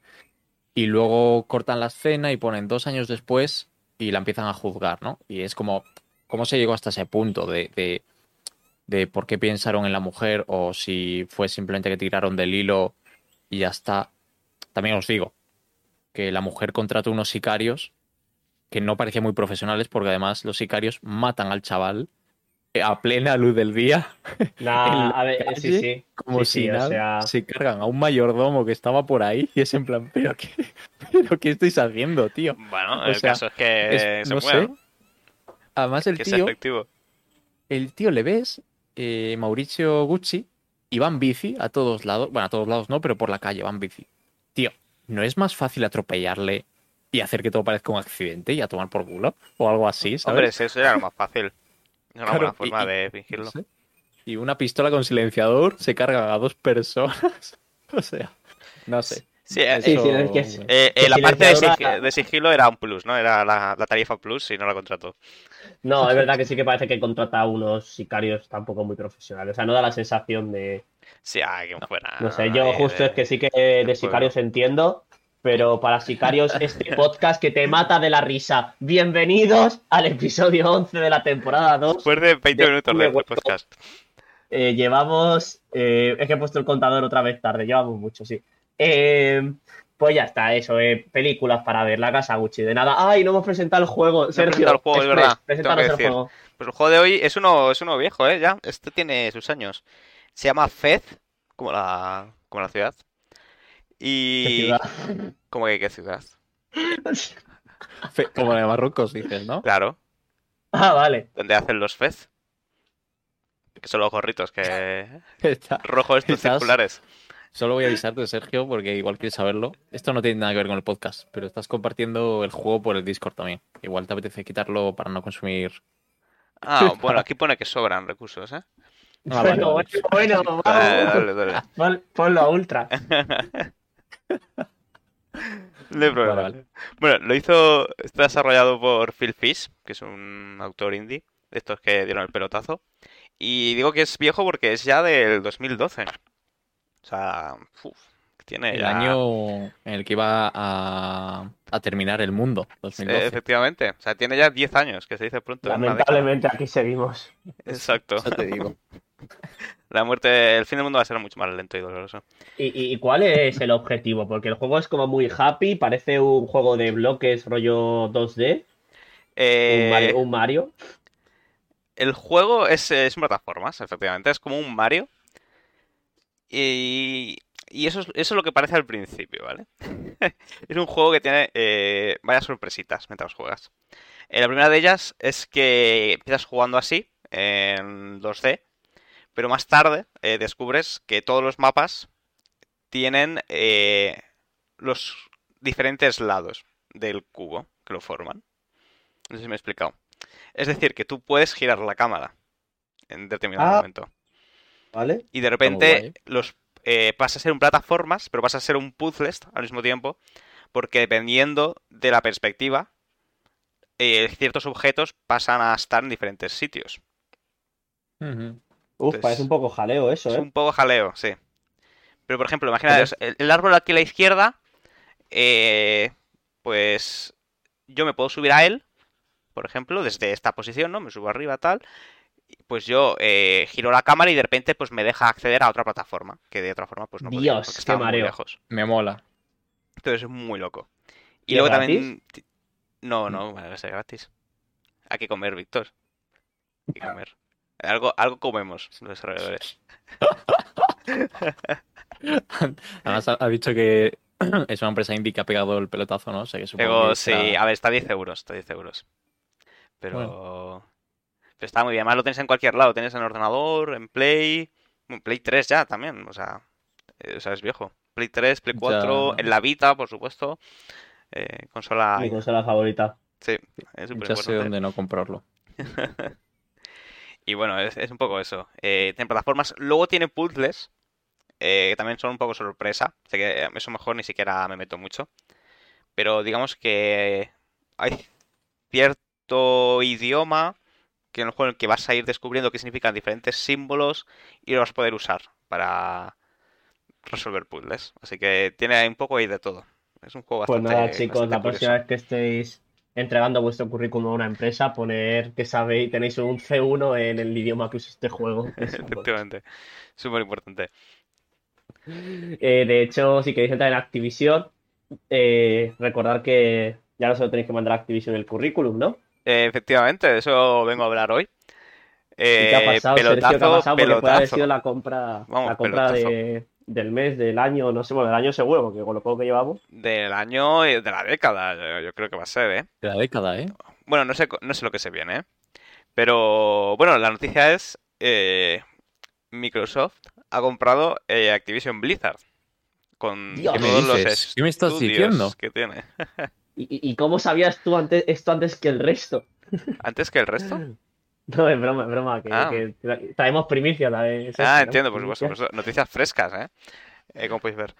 Speaker 3: Y luego cortan la escena y ponen dos años después y la empiezan a juzgar, ¿no? Y es como, ¿cómo se llegó hasta ese punto de, de, de por qué pensaron en la mujer o si fue simplemente que tiraron del hilo y ya está? También os digo que la mujer contrató unos sicarios que no parecían muy profesionales porque además los sicarios matan al chaval eh, a plena luz del día
Speaker 2: nah, a ver, sí,
Speaker 3: calle,
Speaker 2: sí.
Speaker 3: como
Speaker 2: Sí,
Speaker 3: si
Speaker 2: sí, o
Speaker 3: nada,
Speaker 2: sea-
Speaker 3: se cargan a un mayordomo que estaba por ahí y es en plan, pero qué, pero qué estáis haciendo, tío.
Speaker 1: Bueno,
Speaker 3: o
Speaker 1: el
Speaker 3: sea,
Speaker 1: caso es que
Speaker 3: Es-
Speaker 1: se
Speaker 3: no
Speaker 1: muera,
Speaker 3: sé.
Speaker 1: ¿no?
Speaker 3: Además el
Speaker 1: Que es
Speaker 3: tío,
Speaker 1: efectivo.
Speaker 3: el tío le ves, eh, Mauricio Gucci, y va en bici a todos lados, bueno, a todos lados no, pero por la calle va en bici. Tío, ¿no es más fácil atropellarle y hacer que todo parezca un accidente y a tomar por culo? O algo así, ¿sabes?
Speaker 1: Hombre, eso era lo más fácil. Es una
Speaker 3: Claro,
Speaker 1: buena forma
Speaker 3: y-
Speaker 1: de
Speaker 3: No
Speaker 1: fingirlo.
Speaker 3: sé. Y una pistola con silenciador se cargan a dos personas. o sea, no sé.
Speaker 1: Sí, eh,
Speaker 2: Sí,
Speaker 3: Eso-
Speaker 2: sí, es que es-
Speaker 1: Eh, eh,
Speaker 2: Que
Speaker 1: la parte de, sig- de sigilo era un plus, ¿no? Era la, la tarifa plus y no la contrató.
Speaker 2: No, es verdad que sí que parece que contrata a unos sicarios tampoco muy profesionales. O sea, no da la sensación de.
Speaker 1: Sí, ah, quien fuera.
Speaker 2: No sé, yo justo
Speaker 1: de-
Speaker 2: es que sí que de sicarios entiendo, pero para sicarios este podcast que te mata de la risa. Bienvenidos al episodio 11 de la temporada 2.
Speaker 1: Después de 20
Speaker 2: de-
Speaker 1: minutos de podcast.
Speaker 2: Eh, llevamos. eh, es que he puesto el contador otra vez tarde, llevamos mucho, sí. Eh, pues ya está, eso, eh, películas para ver, la casa Gucci, de nada. ¡Ay, no hemos presentado el juego! Sergio,
Speaker 1: presentado el juego, es
Speaker 2: Express,
Speaker 1: verdad,
Speaker 2: preséntanos
Speaker 1: que
Speaker 2: el
Speaker 1: decir.
Speaker 2: juego.
Speaker 1: Pues el juego de hoy es uno, es uno viejo, ¿eh? Ya, este tiene sus años. Se llama Fez, como la, como la ciudad. Y...
Speaker 2: ¿Qué ciudad?
Speaker 1: ¿Cómo que qué ciudad?
Speaker 3: Como la de Marruecos, dices, ¿no?
Speaker 1: Claro,
Speaker 2: ah, vale.
Speaker 1: donde hacen los Fez. Que son los gorritos que...
Speaker 3: Está-
Speaker 1: Rojos estos
Speaker 3: Estás-
Speaker 1: circulares.
Speaker 3: Solo voy a avisarte, Sergio, porque igual quieres saberlo. Esto no tiene nada que ver con el podcast, pero estás compartiendo el juego por el Discord también. Igual te apetece quitarlo para no consumir.
Speaker 1: Ah, bueno, aquí pone que sobran recursos, ¿eh?
Speaker 3: Ah, vale,
Speaker 2: bueno,
Speaker 3: vale.
Speaker 2: bueno, bueno,
Speaker 1: Dale,
Speaker 2: vamos.
Speaker 1: dale, dale.
Speaker 2: Pon- ponlo a ultra.
Speaker 1: No hay problema.
Speaker 3: Vale, vale.
Speaker 1: Bueno, lo hizo, está desarrollado por Phil Fish, que es un autor indie, de estos que dieron el pelotazo. Y digo que es viejo porque es ya del 2012. O sea, uf, tiene
Speaker 3: El
Speaker 1: ya...
Speaker 3: año en el que iba a, a terminar el mundo, 2012.
Speaker 1: efectivamente, o sea, tiene ya 10 años, que se dice pronto.
Speaker 2: Lamentablemente aquí seguimos.
Speaker 1: Exacto.
Speaker 3: Eso te digo.
Speaker 1: La muerte, el fin del mundo va a ser mucho más lento y doloroso.
Speaker 2: ¿Y, cuál es el objetivo? Porque el juego es como muy happy, parece un juego de bloques rollo 2D, un
Speaker 1: Eh,
Speaker 2: Mario. un Mario.
Speaker 1: El juego es, es plataformas, efectivamente, es como un Mario. Y, y eso, es, eso es lo que parece al principio, ¿vale? Es un juego que tiene eh, varias sorpresitas mientras juegas. Eh, la primera de ellas es que empiezas jugando así, en 2D, pero más tarde eh, descubres que todos los mapas tienen eh, los diferentes lados del cubo que lo forman. No sé si me he explicado. Es decir, que tú puedes girar la cámara en determinado
Speaker 2: Ah.
Speaker 1: momento.
Speaker 2: ¿Vale?
Speaker 1: Y de repente los eh, pasa a ser un plataformas, pero pasa a ser un puzzles al mismo tiempo, porque dependiendo de la perspectiva, eh, ciertos objetos pasan a estar en diferentes sitios.
Speaker 2: Uf,
Speaker 1: Entonces,
Speaker 2: parece un poco jaleo eso,
Speaker 1: Es
Speaker 2: ¿eh?
Speaker 1: un poco jaleo, sí. Pero por ejemplo, imagina
Speaker 2: Pero-
Speaker 1: es- el, el árbol aquí a la izquierda, eh, pues yo me puedo subir a él, por ejemplo, desde esta posición, ¿no? Me subo arriba, tal. Pues yo eh, giro la cámara y de repente pues me deja acceder a otra plataforma, que de otra forma pues no podía,
Speaker 2: Dios,
Speaker 1: porque
Speaker 2: qué
Speaker 1: estaba muy
Speaker 2: mareo.
Speaker 1: lejos.
Speaker 3: Me mola.
Speaker 1: Entonces es muy loco. Y
Speaker 2: ¿Y
Speaker 1: luego
Speaker 2: es
Speaker 1: también... No, no, va a ser gratis. Hay que comer, Víctor. Hay que comer. Algo, algo comemos los desarrolladores.
Speaker 3: Además, ha, dicho que es una empresa indie que ha pegado el pelotazo, ¿no? O sea que supongo
Speaker 1: Luego,
Speaker 3: que
Speaker 1: sí, a ver, está a 10 euros, está a 10 euros. Pero... pero está muy bien. Además lo tienes en cualquier lado. Tienes en ordenador, en Play... En Play 3 ya también, o sea... eh, o sea, es viejo. Play 3, Play 4,
Speaker 3: Ya.
Speaker 1: en la Vita, por supuesto. Eh, consola...
Speaker 2: Mi consola favorita.
Speaker 1: Sí, es súper
Speaker 3: ya sé dónde no comprarlo.
Speaker 1: Y bueno, es, es un poco eso. Eh, tiene plataformas. Luego tiene puzzles. eh, que también son un poco sorpresa. Sé que eso mejor ni siquiera me meto mucho. Pero digamos que hay cierto idioma que en el juego en el que vas a ir descubriendo qué significan diferentes símbolos y lo vas a poder usar para resolver puzzles. Así que tiene un poco ahí de todo. Es un juego
Speaker 2: Pues
Speaker 1: bastante,
Speaker 2: nada, chicos, la próxima vez que estéis entregando vuestro currículum a una empresa, poner que sabéis, tenéis un C1 en el idioma que usa este juego.
Speaker 1: Efectivamente. Súper importante.
Speaker 2: Eh, de hecho, si queréis entrar en Activision, eh, recordad que ya no solo tenéis que mandar a Activision el currículum, ¿no?
Speaker 1: Eh, efectivamente, de eso vengo a hablar hoy.
Speaker 2: ¿Y qué ha
Speaker 1: Eh,
Speaker 2: pasado, Sergio? ¿Qué ha
Speaker 1: pelotazo,
Speaker 2: pasado? Porque puede haber
Speaker 1: pelotazo.
Speaker 2: sido la compra,
Speaker 1: Vamos,
Speaker 2: la compra
Speaker 1: pelotazo.
Speaker 2: de, del mes, del año, no sé, bueno, del año seguro, porque con lo poco que llevamos.
Speaker 1: Del año y de la década, yo, yo creo que va a ser, ¿eh?
Speaker 3: De la década, ¿eh?
Speaker 1: Bueno, no sé, no sé lo que se viene, ¿eh? Pero bueno, la noticia es eh, Microsoft ha comprado eh, Activision Blizzard con
Speaker 2: Dios.
Speaker 3: ¿Qué me
Speaker 1: todos los
Speaker 3: dices? ¿Qué me estás diciendo?
Speaker 1: que tiene.
Speaker 2: ¿Y, y- y cómo sabías tú antes, esto antes que el resto?
Speaker 1: Antes que el resto.
Speaker 2: No, es broma, es broma, que,
Speaker 1: Ah.
Speaker 2: que tra- traemos primicia también. es
Speaker 1: Ah, entiendo, por supuesto, por
Speaker 2: Primicia.
Speaker 1: supuesto. Noticias frescas, ¿eh? Eh, como podéis ver.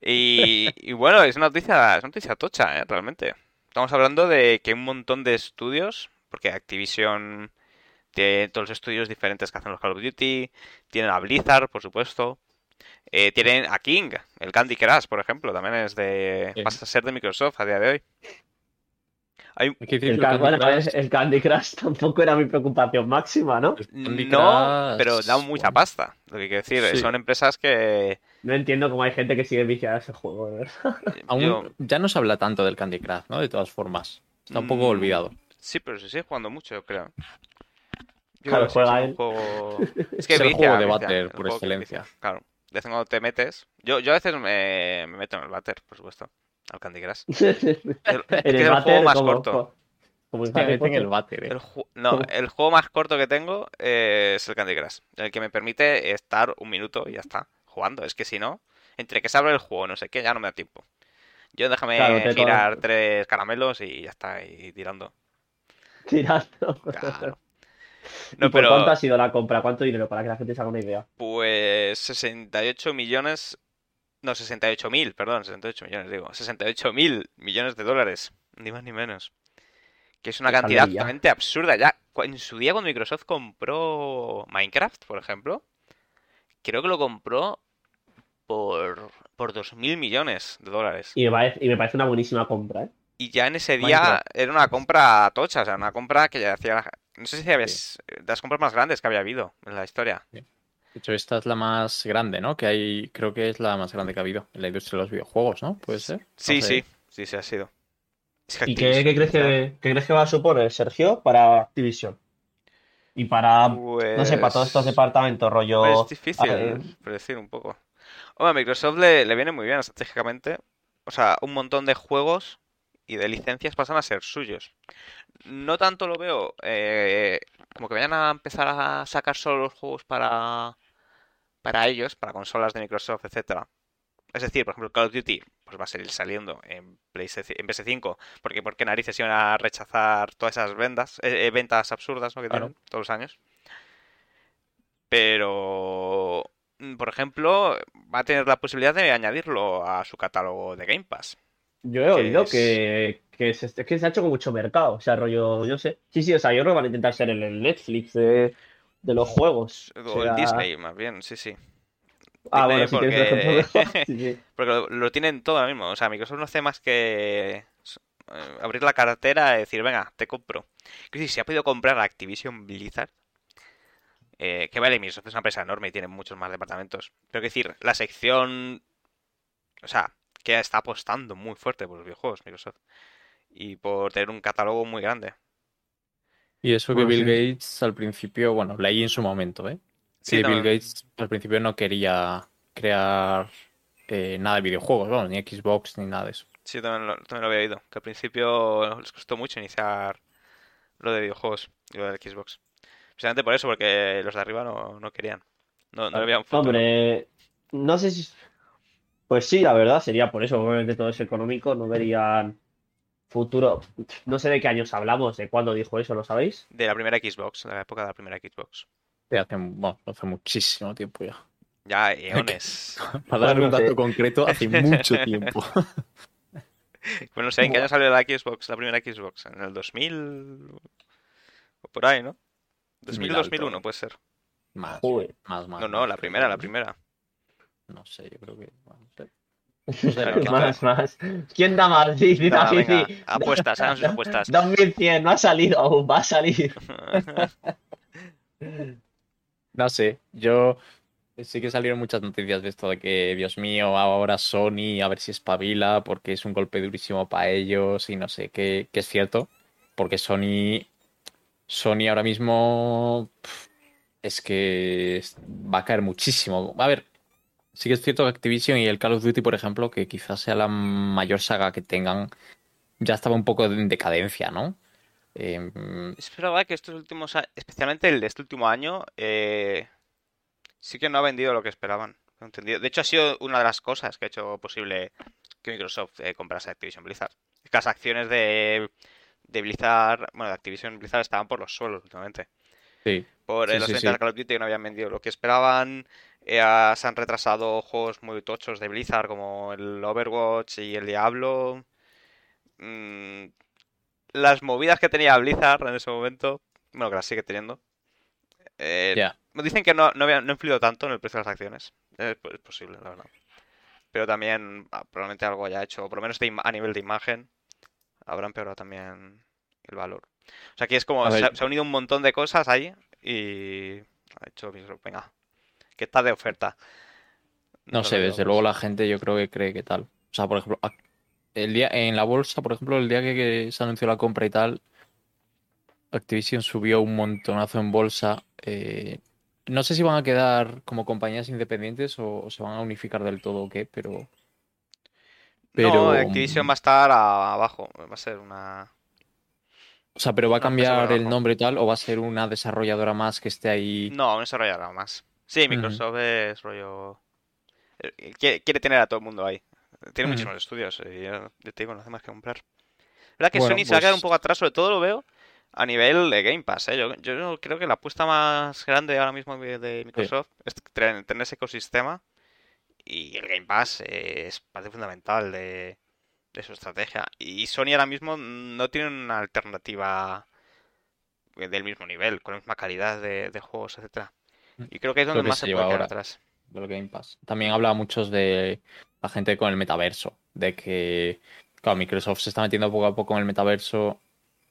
Speaker 1: Y, y bueno, es una noticia, es una noticia tocha, ¿eh? Realmente. Estamos hablando de que un montón de estudios, porque Activision tiene todos los estudios diferentes que hacen los Call of Duty, tienen a Blizzard, por supuesto, eh, tienen a King, el Candy Crush, por ejemplo, también es de,
Speaker 3: Sí.
Speaker 1: pasa a ser de Microsoft a día de hoy. Hay,
Speaker 3: Hay que decir
Speaker 2: El,
Speaker 3: Candy
Speaker 2: bueno,
Speaker 3: Crush-
Speaker 2: el Candy Crush tampoco era mi preocupación máxima, ¿no?
Speaker 3: el Candy
Speaker 1: no,
Speaker 3: Crush,
Speaker 1: pero da mucha
Speaker 3: bueno,
Speaker 1: pasta. Lo que quiero decir,
Speaker 3: Sí.
Speaker 1: son empresas que
Speaker 2: No entiendo cómo hay gente que sigue viciada a ese juego, de verdad.
Speaker 3: Aún
Speaker 1: yo-
Speaker 3: ya no se habla tanto del Candy Crush, ¿no? De todas formas. Está un poco
Speaker 1: Mm,
Speaker 3: olvidado.
Speaker 1: Sí, pero se sigue jugando mucho, yo creo. Yo
Speaker 2: Claro,
Speaker 1: creo que sí,
Speaker 2: juega
Speaker 1: es un
Speaker 2: él.
Speaker 1: juego... Es
Speaker 3: Es
Speaker 1: que
Speaker 3: el
Speaker 1: vicia,
Speaker 3: juego de váter
Speaker 1: el
Speaker 3: por excelencia.
Speaker 1: Claro. De vez en cuando te metes. Yo, yo a veces me, me meto en el váter, por supuesto. Al Candy Crush. El- es que es
Speaker 2: el
Speaker 1: el juego más
Speaker 2: como,
Speaker 1: corto.
Speaker 2: como
Speaker 3: meten en el váter, eh.
Speaker 1: El no, el juego más corto que tengo eh, es el Candy Crush. El que me permite estar un minuto y ya está, jugando. Es que si no, entre que se abre el juego, no sé qué, ya no me da tiempo. Yo déjame
Speaker 2: Claro,
Speaker 1: girar tres caramelos y ya está, y tirando.
Speaker 2: Tirando.
Speaker 1: Claro.
Speaker 2: ¿Y
Speaker 1: No,
Speaker 2: por
Speaker 1: pero
Speaker 2: cuánto ha sido la compra? ¿Cuánto dinero? Para que la gente se haga una idea.
Speaker 1: pues 68 millones... No, 68 mil, perdón, 68 millones, digo. 68 mil millones de dólares, ni más ni menos. Que es una cantidad totalmente absurda. Ya, en su día cuando Microsoft compró Minecraft, por ejemplo, creo que lo compró por, por 2.000 millones de dólares.
Speaker 2: Y me, parece, y me parece una buenísima compra, ¿eh?
Speaker 1: Y ya en ese día
Speaker 2: Minecraft.
Speaker 1: era una compra tocha, o sea, una compra que ya hacía... No sé si había... de las compras más grandes que había habido en la historia.
Speaker 3: De hecho, esta es la más grande, ¿no? Que hay, creo que es la más grande que ha habido en la industria de los videojuegos, ¿no? Puede ser.
Speaker 1: Sí,
Speaker 3: No sé.
Speaker 1: sí, sí, sí ha sido. Es que
Speaker 2: ¿Y qué, crees que, qué crees que va a suponer, Sergio, para Activision? Y para, no sé, para todos estos
Speaker 1: Pues-
Speaker 2: departamentos, rollo...
Speaker 1: Pues es difícil
Speaker 2: ver,
Speaker 1: predecir un poco. Hombre, a Microsoft le, le viene muy bien estratégicamente. O sea, un montón de juegos y de licencias pasan a ser suyos. No tanto lo veo eh, como que vayan a empezar a sacar solo los juegos para, para ellos, para consolas de Microsoft, etcétera. Es decir, por ejemplo, Call of Duty pues va a seguir saliendo en, PlayStation- en PS5, porque ¿por qué narices iban a rechazar todas esas vendas, eh, eh, ventas absurdas ¿no? que
Speaker 3: Claro.
Speaker 1: tienen todos los años? Pero, mm, por ejemplo, va a tener la posibilidad de añadirlo a su catálogo de Game Pass.
Speaker 2: Yo he oído
Speaker 1: es-
Speaker 2: que, que, se, que se ha hecho con mucho mercado, o sea, rollo, yo sé. Sí, sí, o sea, yo creo que van a intentar ser el, el Netflix de, de los juegos. O
Speaker 1: O el Disney, más bien, sí, sí.
Speaker 2: Ah,
Speaker 1: Disney
Speaker 2: bueno, si tienes
Speaker 1: porque-
Speaker 2: mejor. Sí, sí.
Speaker 1: Porque lo, lo tienen todo ahora mismo. O sea, Microsoft no hace más que eh, abrir la cartera y decir, venga, te compro. Que si se ha podido comprar a Activision Blizzard, eh, que vale, Microsoft es una empresa enorme y tiene muchos más departamentos. Pero que decir, la sección, o sea, que está apostando muy fuerte por los videojuegos, Microsoft. Y por tener un catálogo muy grande.
Speaker 3: Y eso que Bill
Speaker 2: sí.
Speaker 3: Gates al principio, bueno, leí en su momento, ¿eh?
Speaker 1: Sí,
Speaker 3: que Bill Gates al principio no quería crear eh, nada de videojuegos, vamos, ni Xbox ni nada de eso.
Speaker 1: sí, también lo, también lo había oído. Que al principio les costó mucho iniciar lo de videojuegos y lo del Xbox. Precisamente por eso, porque los de arriba no, no querían. No, no le veían futuro.
Speaker 2: Hombre, no sé si... Pues sí, la verdad, sería por eso, obviamente todo es económico, no verían futuro. No sé de qué años hablamos, de cuándo dijo eso, ¿lo sabéis?
Speaker 1: De la primera Xbox, de la época de la primera Xbox.
Speaker 3: De hace, bueno, hace muchísimo tiempo ya.
Speaker 1: Ya, eones.
Speaker 3: Para dar un dato concreto, hace mucho tiempo.
Speaker 1: Pues no sé, ¿en qué año salió la Xbox, la primera Xbox? ¿En el 2000? O por ahí, ¿no? 2000,
Speaker 3: alto.
Speaker 1: 2001 puede ser.
Speaker 3: Más, más, más.
Speaker 1: No, no, la primera, la primera.
Speaker 3: No sé, yo creo que. bueno, no sé.
Speaker 1: Claro, ¿quién
Speaker 2: más, más. ¿Quién da más? Sí, sí,
Speaker 1: Va,
Speaker 2: sí, sí.
Speaker 1: apuestas, hagan sus apuestas.
Speaker 2: 2100, no ha salido aún, va a salir.
Speaker 3: No sé, yo sí que salieron muchas noticias de esto de que, Dios mío, ahora Sony, a ver si espabila, porque es un golpe durísimo para ellos y no sé, que, que es cierto, porque Sony, Sony ahora mismo es que va a caer muchísimo. A ver, sí que es cierto que Activision y el Call of Duty, por ejemplo, que quizás sea la mayor saga que tengan, ya estaba un poco en decadencia, ¿no?
Speaker 1: Es verdad que estos últimos años, especialmente el de este último año, eh, sí que no ha vendido lo que esperaban. Entendido. De hecho, ha sido una de las cosas que ha hecho posible que Microsoft eh, comprase Activision Blizzard. Las acciones de, de Blizzard, bueno, de Activision Blizzard estaban por los suelos últimamente.
Speaker 3: sí.
Speaker 1: Por eh,
Speaker 3: Sí,
Speaker 1: las
Speaker 3: sí,
Speaker 1: ventas
Speaker 3: sí.
Speaker 1: de Call of Duty que no habían vendido lo que esperaban. Eh, se han retrasado juegos muy tochos de Blizzard como el Overwatch y el Diablo. Mm, las movidas que tenía Blizzard en ese momento, bueno, que las sigue teniendo. eh. Dicen que no, no, había- no influido tanto en el precio de las acciones. Es, es posible, la verdad. Pero también ah, probablemente algo haya hecho, por lo menos de a nivel de imagen, habrá empeorado también el valor. O sea, que es como, se, se ha unido un montón de cosas ahí y ha hecho, venga, que está de oferta.
Speaker 3: No sé, desde luego la gente yo creo que cree que tal. O sea, por ejemplo, el día, en la bolsa, por ejemplo, el día que, que se anunció la compra y tal, Activision subió un montonazo en bolsa. eh, no sé si van a quedar como compañías independientes o, o se van a unificar del todo o qué, pero. Pero.
Speaker 1: No, Activision va a estar abajo. Va a ser una.
Speaker 3: O sea, pero va a
Speaker 1: una
Speaker 3: cambiar el nombre y tal, o va a ser una desarrolladora más que esté ahí.
Speaker 1: No, un desarrollador más. Sí, Microsoft es rollo. eh, Quiere, quiere tener a todo el mundo ahí. Tiene
Speaker 3: Ujú.
Speaker 1: muchísimos estudios. y yo, yo te digo, no hace más que comprar. verdad que
Speaker 3: Bueno,
Speaker 1: Sony se va a quedar un
Speaker 3: pues-
Speaker 1: poco atrás, sobre todo lo veo a nivel de Game Pass. ¿eh? Yo, yo creo que la apuesta más grande ahora mismo de Microsoft es tener, tener ese ecosistema. Y el Game Pass eh, es parte fundamental de, de su estrategia. Y Sony ahora mismo no tiene una alternativa del mismo nivel, con la misma calidad de, de juegos, etcétera. Y creo que es donde
Speaker 3: que
Speaker 1: más
Speaker 3: se
Speaker 1: se
Speaker 3: lleva
Speaker 1: puede quedar
Speaker 3: ahora.
Speaker 1: atrás.
Speaker 3: del Game Pass. También habla muchos de la gente con el metaverso, de que, claro, Microsoft se está metiendo poco a poco en el metaverso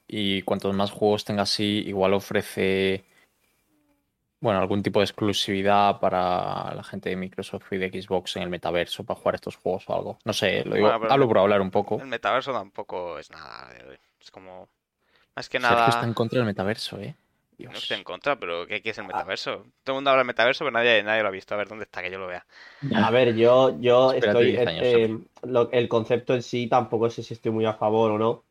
Speaker 3: y cuantos más juegos tenga así, igual ofrece, bueno, algún tipo de exclusividad para la gente de Microsoft y de Xbox en el metaverso para jugar estos juegos o algo. No sé, lo digo,
Speaker 1: Bueno,
Speaker 3: hablo por hablar un poco.
Speaker 1: El metaverso tampoco es nada. Es como. Más que
Speaker 3: Sergio
Speaker 1: nada.
Speaker 3: está en contra del metaverso, ¿eh?
Speaker 1: No estoy en contra, pero ¿qué, qué es el metaverso? Todo el mundo habla del metaverso, pero nadie, nadie lo ha visto. A ver, ¿dónde está? Que yo lo vea.
Speaker 2: A ver, yo, yo
Speaker 3: Espérate
Speaker 2: estoy.
Speaker 3: 10 años,
Speaker 2: eh, lo- el concepto en sí tampoco sé si estoy muy a favor o no.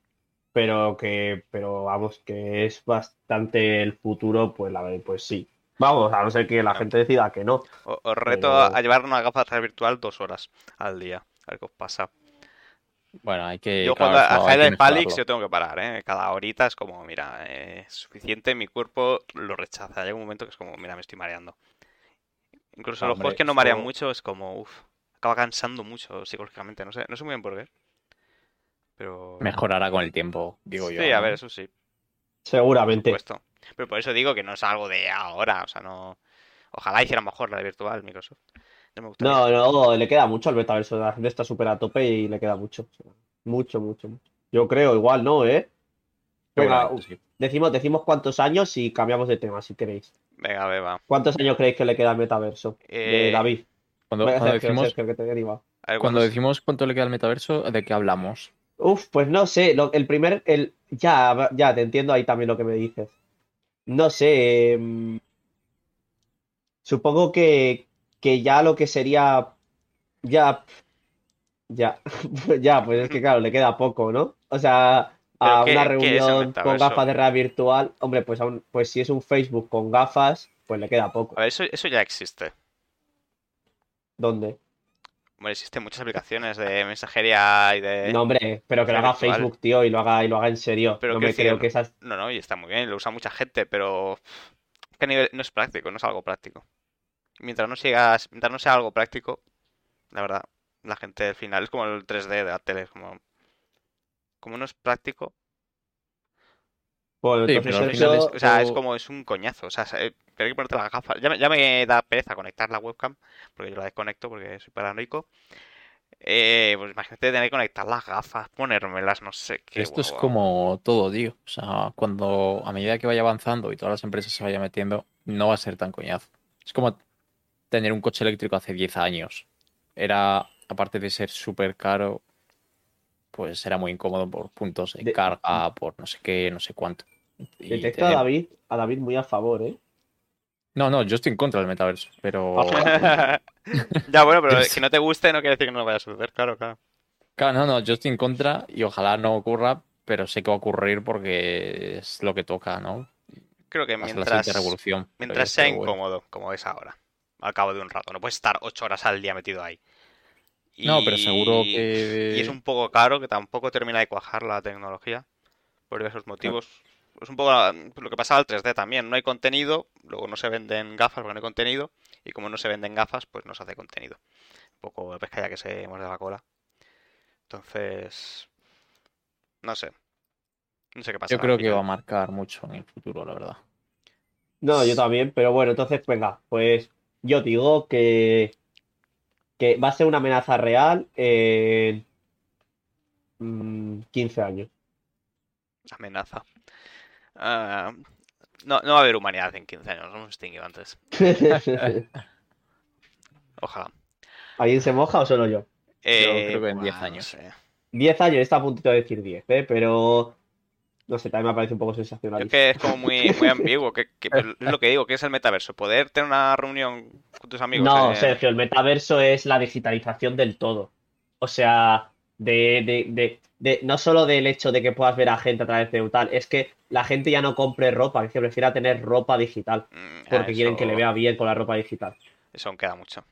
Speaker 2: Pero que, pero vamos, que es bastante el futuro, pues la pues sí. Vamos, a no ser que la
Speaker 1: No.
Speaker 2: gente decida que no.
Speaker 1: O- Os reto
Speaker 2: Pero-
Speaker 1: a, a llevar una gafa de realidad virtual dos horas al día. A ver qué os pasa.
Speaker 3: Bueno, hay que.
Speaker 1: Yo
Speaker 3: claro,
Speaker 1: cuando a Hylight Palix yo tengo que parar, ¿eh? Cada horita es como, mira, eh, es suficiente, mi cuerpo lo rechaza. Llega un momento que es como, mira, me estoy mareando. Incluso
Speaker 3: No,
Speaker 1: los
Speaker 3: hombre,
Speaker 1: juegos que no marean mucho es como, uff, acaba cansando mucho psicológicamente. No sé, no sé muy bien por qué. Pero...
Speaker 3: Mejorará con el tiempo, digo yo.
Speaker 1: Sí, a ver, eso sí.
Speaker 2: Seguramente.
Speaker 1: supuesto. Pero por eso digo que no es algo de ahora, o sea, no... Ojalá hiciera mejor la de virtual Microsoft. No me.
Speaker 2: No, no, le queda mucho al metaverso. La gente está súper a tope y le queda mucho. Mucho, mucho, mucho. Yo creo, igual, ¿no? ¿Eh? Venga,
Speaker 3: sí.
Speaker 2: decimos, decimos cuántos años y cambiamos de tema, si queréis.
Speaker 1: Venga, beba.
Speaker 2: ¿Cuántos años creéis que le queda al metaverso? De
Speaker 1: Eh,
Speaker 2: David.
Speaker 3: Cuando,
Speaker 2: Venga,
Speaker 3: cuando
Speaker 2: Sergio,
Speaker 3: decimos,
Speaker 2: Sergio, que te
Speaker 1: ver,
Speaker 3: cuando
Speaker 1: ¿cuántos-
Speaker 3: decimos cuánto le queda al metaverso, ¿de qué hablamos?
Speaker 2: Uf, pues no sé, lo- el primer, el, ya, ya, te entiendo ahí también lo que me dices. No sé, em, supongo que, que ya lo que sería, ya, ya, ya, pues es que claro, le queda poco, ¿no? O sea, a
Speaker 1: ¿Pero qué-
Speaker 2: una
Speaker 1: es
Speaker 2: reunión con gafas de realidad virtual, hombre, pues, a un- pues si es un Facebook con gafas, pues le queda poco.
Speaker 1: A ver, eso, eso ya existe.
Speaker 2: ¿Dónde?
Speaker 1: Bueno, existen muchas aplicaciones de mensajería y de...
Speaker 2: No, hombre, pero que lo haga
Speaker 1: virtual.
Speaker 2: Facebook, tío, y lo haga, y lo haga en serio.
Speaker 1: Pero
Speaker 2: No creo que esas
Speaker 1: No, no, y está muy bien, lo usa mucha gente, pero que a nivel no es práctico, no es algo práctico. Mientras no sigas, mientras no sea algo práctico, la verdad, la gente al final es como el 3D de la tele, es como como no es práctico,
Speaker 2: Bueno,
Speaker 3: Sí,
Speaker 2: entonces
Speaker 3: pero al
Speaker 2: eso-
Speaker 3: final
Speaker 1: o sea, es como es un coñazo, o sea, se- pero hay que ponerte las gafas. Ya me, ya me da pereza conectar la webcam, porque yo la desconecto porque soy paranoico. Eh, pues imagínate tener que conectar las gafas, ponérmelas, no sé qué.
Speaker 3: Esto es
Speaker 1: guau,
Speaker 3: como todo, tío. O sea, cuando a medida que vaya avanzando y todas las empresas se vayan metiendo, no va a ser tan coñazo. Es como tener un coche eléctrico hace 10 años. Era, aparte de ser súper caro, pues era muy incómodo por puntos de
Speaker 2: De-
Speaker 3: carga, por no sé qué, no sé cuánto. Y
Speaker 2: Detecto a David, a David muy a favor, ¿eh?
Speaker 3: No, no, yo estoy en contra del metaverso, pero...
Speaker 1: Ya, bueno, pero que no te guste no quiere decir que no lo vaya a suceder, claro, claro.
Speaker 3: Claro, no, no, yo estoy en contra y ojalá no ocurra, pero sé que va a ocurrir porque es lo que toca, ¿no?
Speaker 1: Creo que
Speaker 3: Va a ser la
Speaker 1: mientras,
Speaker 3: siguiente revolución.
Speaker 1: mientras sea
Speaker 3: bueno.
Speaker 1: incómodo, como es ahora, al cabo de un rato. No puedes estar ocho horas al día metido ahí.
Speaker 3: No, pero seguro
Speaker 1: Y-
Speaker 3: que...
Speaker 1: Y es un poco caro, que tampoco termina de cuajar la tecnología, por diversos motivos. Es un poco lo que pasaba al 3D también. No hay contenido, luego no se venden gafas porque no hay contenido, y como no se venden gafas, pues no se hace contenido. Un poco de pescadilla que se muerde la cola. Entonces, no sé. No sé qué pasa.
Speaker 3: Yo creo que va a marcar mucho en el futuro, la verdad.
Speaker 2: No, yo también, pero bueno, entonces, venga, pues yo digo que, que va a ser una amenaza real en mm, 15 años.
Speaker 1: Amenaza. Ah, no, no va a haber humanidad en 15 años, nos hemos extinguido antes. Ojalá.
Speaker 2: ¿Alguien se moja o solo yo?
Speaker 1: Eh,
Speaker 3: creo que en
Speaker 1: buah,
Speaker 3: 10
Speaker 1: no
Speaker 3: años.
Speaker 1: sé.
Speaker 2: 10 años, está a puntito de decir 10, ¿eh? Pero no sé, también me parece un poco sensacional.
Speaker 1: es que es como muy, muy ambiguo. Que, que- es lo que digo, que es el metaverso. Poder tener una reunión con tus amigos.
Speaker 2: No,
Speaker 1: eh,
Speaker 2: Sergio, el metaverso es la digitalización del todo. O sea, de, de, de, de- no solo del hecho de que puedas ver a gente a través de tal, es que la gente ya no compre ropa, es que prefiera tener ropa digital,
Speaker 1: mm,
Speaker 2: porque quieren que le vea bien con la ropa digital.
Speaker 1: Eso aún queda mucho.